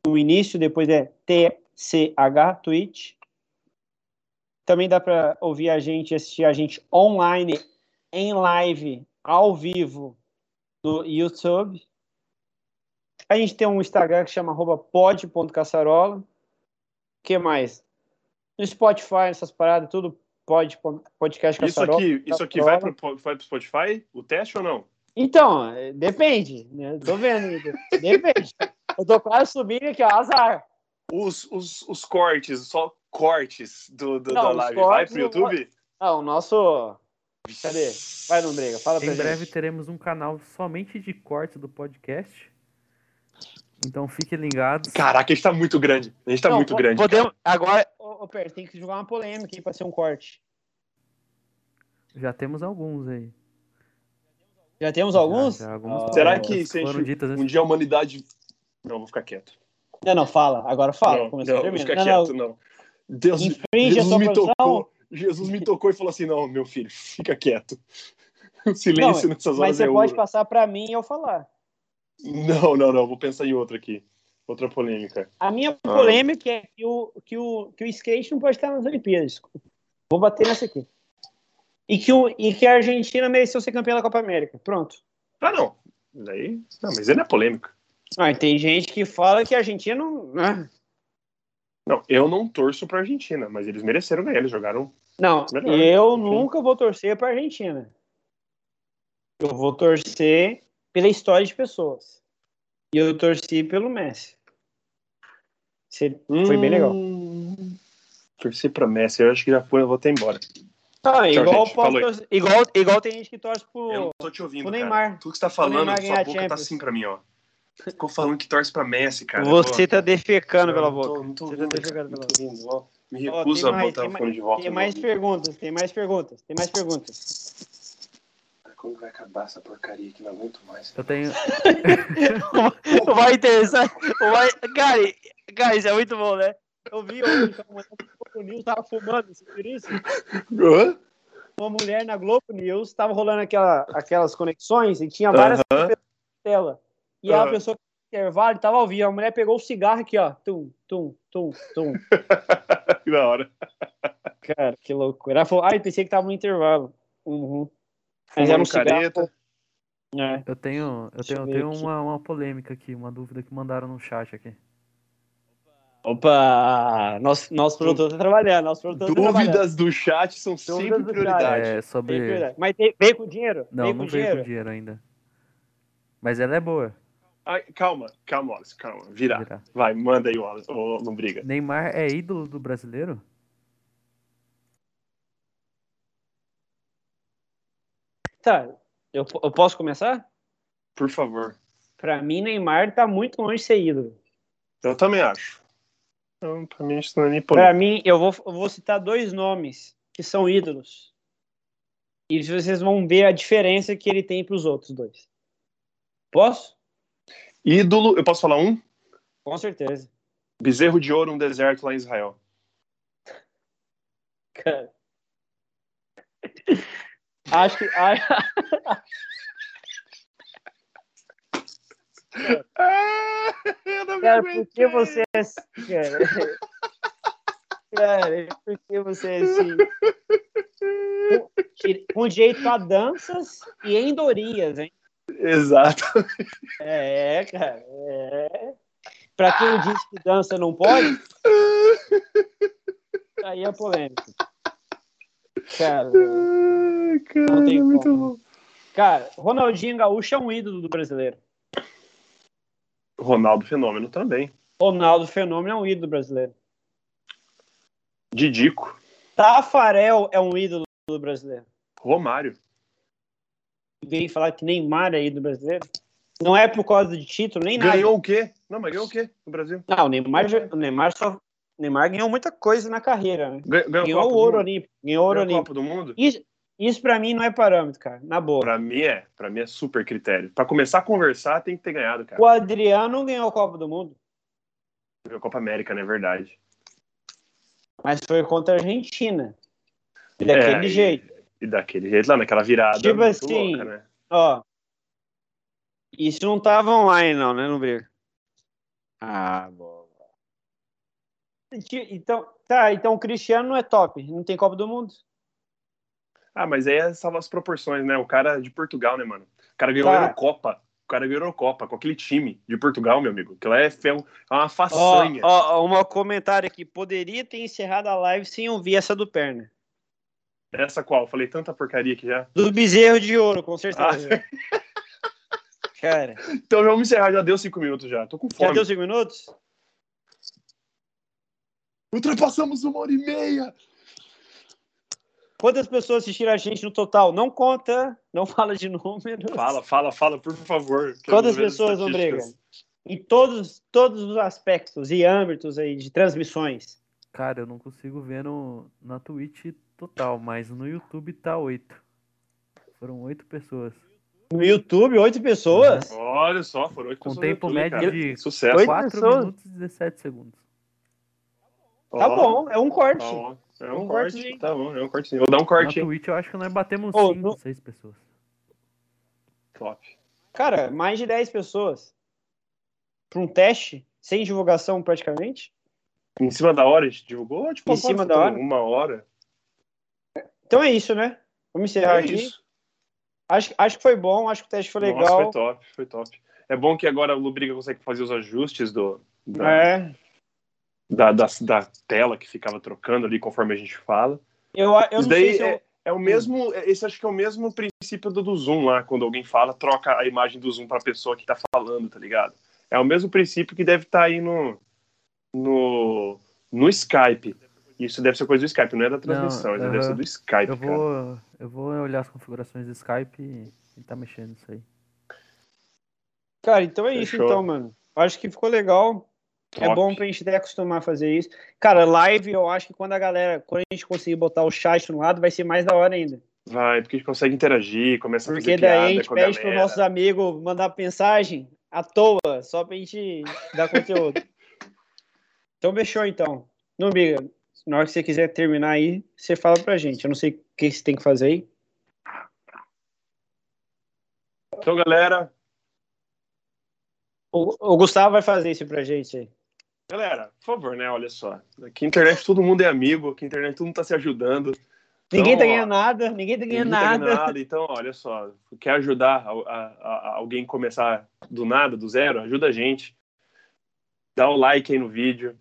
no início, depois é TCH, Twitch. Também dá para ouvir a gente, assistir a gente online, em live, ao vivo, no YouTube. A gente tem um Instagram que chama pod.caçarola. O que mais? No Spotify, essas paradas, tudo pod, podcast Isso caçarola. aqui, isso aqui vai pro, vai pro Spotify? O teste ou não? Então, é, depende, né? Tô vendo. Depende. Eu tô quase subindo aqui, ó, azar. os, os, os cortes, só cortes do, do Não, da live, vai pro YouTube? Ah, o nosso. Cadê? Vai, Lombriga, fala pra Em breve gente. teremos um canal somente de corte do podcast. Então fiquem ligados. Caraca, a gente tá muito grande. A gente tá Não, muito grande. Podemos. Agora, ô, ô tem que jogar uma polêmica aí pra ser um corte. Já temos alguns aí. Já temos Já, alguns? já, alguns Ah, Será que se gente- Um dia a humanidade. Não, vou ficar quieto. Não, não, fala. Agora fala. não, Começou não, vou ficar Não, quieto, não. não. Deus, Jesus me tocou. Jesus me tocou e falou assim: não, meu filho, fica quieto. O silêncio Não, nessas Mas horas você é pode ouro. passar pra mim e eu falar. Não, não, não. Vou pensar em outra aqui. Outra polêmica. A minha Ah. polêmica é que o, que, o, que o skate não pode estar nas Olimpíadas. Vou bater nessa aqui. E que, o, e que a Argentina mereceu ser campeã da Copa América. Pronto. Ah, não. Daí. Não, mas ele é polêmico. Ah, tem gente que fala que a Argentina não. ah, Não, eu não torço pra Argentina, mas eles mereceram ganhar. Eles jogaram. Não, Melhor. eu Enfim. nunca vou torcer para a Argentina. Eu vou torcer pela história de pessoas. E eu torci pelo Messi. Foi bem legal. Hum, Torcer pra Messi, eu acho que já foi, eu vou até embora. Ah, Tchau, igual, gente. torcer- igual, igual tem gente que torce pro. Eu não tô te ouvindo, o cara. Neymar. Tu que está falando, sua boca tá assim pra mim, ó. Ficou falando que torce pra Messi, cara. Você tá defecando pela tô- boca. Não tô Você tá ouvindo, cara. defecando pela ó. Me recuso a mais- botar o fone de volta. Tem mais perguntas, tem mais perguntas, tem mais perguntas. Como que vai acabar essa porcaria aqui? Não aguento mais. Eu tenho. Vai interessar. Vai... Cara, cara, isso é muito bom, né? Eu vi hoje que uma mulher na Globo News tava fumando, você viu isso? Hã? Uma mulher na Globo News tava rolando aquela, aquelas conexões e tinha várias Aham. pessoas na tela. E a Aham. pessoa que no intervalo tava ao vivo. A mulher pegou o cigarro aqui, ó. Tum, tum, tum, tum. Que da hora. Cara, que loucura. Ela falou, ai, pensei que tava no intervalo. Uhum. Mas era um cigarro. careta. É. Eu tenho, eu Deixa tenho, eu tenho uma, uma polêmica aqui, uma dúvida que mandaram no chat aqui. Opa! Nosso, nosso produtor tá trabalhando. Nosso produtor tá trabalhando. Dúvidas do chat são Dúvidas sempre prioridade. É Tem sobre. prioridade. Mas tem, veio com dinheiro? Não, veio não com veio dinheiro? com dinheiro ainda. Mas ela é boa. Ai, calma, calma, Wallace, calma. Virar. Virar. Vai, manda aí, Wallace. Não briga. Neymar é ídolo do brasileiro? Tá, eu, eu posso começar? Por favor. Pra mim, Neymar tá muito longe de ser ídolo. Eu também acho. Então, pra mim, isso não é nem Pra mim, eu vou, eu vou citar dois nomes que são ídolos. E vocês vão ver a diferença que ele tem pros outros dois. Posso? Ídolo, eu posso falar um? Com certeza. Bezerro de ouro, um deserto lá em Israel. Cara. Acho que. a- Ah, eu não me Cara, por que você é assim, cara? Cara, por que você é assim? Com, com direito a danças e endorias, hein? Exato. É, cara. É. Pra quem diz que dança não pode, aí é polêmico. Cara, Ai, cara, Não tem muito como. bom. cara, Ronaldinho Gaúcho é um ídolo do brasileiro. Ronaldo Fenômeno também. Ronaldo Fenômeno é um ídolo brasileiro. Didico. Tafarel é um ídolo do brasileiro. Romário. Veio falar que Neymar é ídolo brasileiro. Não é por causa de título, nem nada. Ganhou o quê? Não, mas ganhou o quê no Brasil? Não, o Neymar, o Neymar só. Neymar ganhou muita coisa na carreira, né? Ganhou, ganhou Ganhou o ouro olímpico. Ganhou ouro Ganhou a olímpico. Copa do Mundo? Isso, isso pra mim não é parâmetro, cara. Na boa. Pra mim é. Pra mim é super critério. Pra começar a conversar, tem que ter ganhado, cara. O Adriano ganhou a Copa do Mundo, Ganhou Copa América, não é verdade? mas foi contra a Argentina. E daquele É, e- jeito. E daquele jeito lá, naquela virada. Tipo assim, louca, né? Ó. Isso não tava online, não, né, no Briga? Ah, boa. Então, tá, então o Cristiano não é top, não tem Copa do Mundo. Ah, mas aí é salvar as proporções, né? O cara de Portugal, né, mano? O cara ganhou Tá. a Eurocopa. O cara ganhou a Eurocopa com aquele time de Portugal, meu amigo. Aquilo é, é uma Ó, façanha. ó, um comentário aqui. Poderia ter encerrado a live sem ouvir essa do Perna. Essa qual? Falei tanta porcaria aqui já. Do bezerro de ouro, com certeza. Cara, Então vamos encerrar, já deu cinco minutos já. Tô com já fome. deu cinco minutos? Ultrapassamos uma hora e meia! Quantas pessoas assistiram a gente no total? Não conta, não fala de números. Fala, fala, fala, por favor. Quantas pessoas, Ombrega? Em todos, todos os aspectos e âmbitos aí de transmissões. Cara, eu não consigo ver no, na Twitch total, mas no YouTube tá oito. Foram oito pessoas. No YouTube, oito pessoas? Uhum. Olha só, foram oito Com pessoas. tempo no YouTube, médio cara. de Sucesso. 4 pessoas? minutos e 17 segundos. Tá bom, é um corte. tá bom. É um, Um corte. cortezinho. Tá bom, é um cortezinho. Vou dar um Na corte, hein? Twitch eu acho que nós batemos Ô, 5, no- 6 pessoas. Top. Cara, mais de 10 pessoas. Para um teste, sem divulgação praticamente. Em cima da hora a gente divulgou? Tipo, Em cima da faltando hora? Uma hora. Então é isso, né? Vamos encerrar É aqui. isso. Acho, acho que foi bom, acho que o teste foi Nossa, legal. foi top, foi top. É bom que agora o Lubriga consegue fazer os ajustes do, da, É. da, da, da tela que ficava trocando ali conforme a gente fala. Eu, eu não Isso daí sei se eu- é, é o mesmo. Esse acho que é o mesmo princípio do, do Zoom lá, quando alguém fala, troca a imagem do Zoom para a pessoa que tá falando, tá ligado? É o mesmo princípio que deve estar aí no, no, no Skype. Isso deve ser coisa do Skype, não é da transmissão, isso deve aham. ser do Skype, Eu cara. vou, eu vou olhar as configurações do Skype e, e tá mexendo isso aí. Cara, então é isso, Fechou. então, mano. Acho que ficou legal. É Top. bom pra gente até acostumar a fazer isso. Cara, live, eu acho que quando a galera, quando a gente conseguir botar o chat no lado, vai ser mais da hora ainda. Vai, porque a gente consegue interagir, começa a Porque fazer daí piada a gente pede pros galera. nossos amigos mandar mensagem à toa, só pra gente dar conteúdo. então, fechou, então. Não briga. Na hora que você quiser terminar aí, você fala pra gente. Eu não sei o que você tem que fazer aí. Então, galera, O, o Gustavo vai fazer isso pra gente aí. Galera, por favor, né? Olha só. Aqui na internet todo mundo é amigo, aqui na internet todo mundo tá se ajudando. Ninguém Então, tá ó, ganhando nada, ninguém tá ganhando Ninguém tá nada. ganhando nada. Então, olha só, quer ajudar a, a- a- alguém começar do nada, do zero? Ajuda a gente. Dá o like aí no vídeo.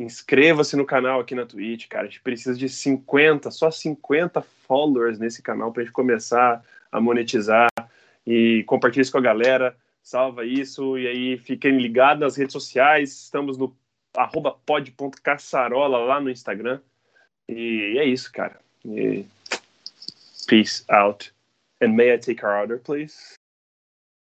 Inscreva-se no canal aqui na Twitch, cara. A gente precisa de 50, só 50 followers nesse canal pra gente começar a monetizar. E compartilhe isso com a galera. Salva isso. E aí, fiquem ligados nas redes sociais. Estamos no arroba pod.caçarola lá no Instagram. E é isso, cara. E Peace out. And may I take our order, please?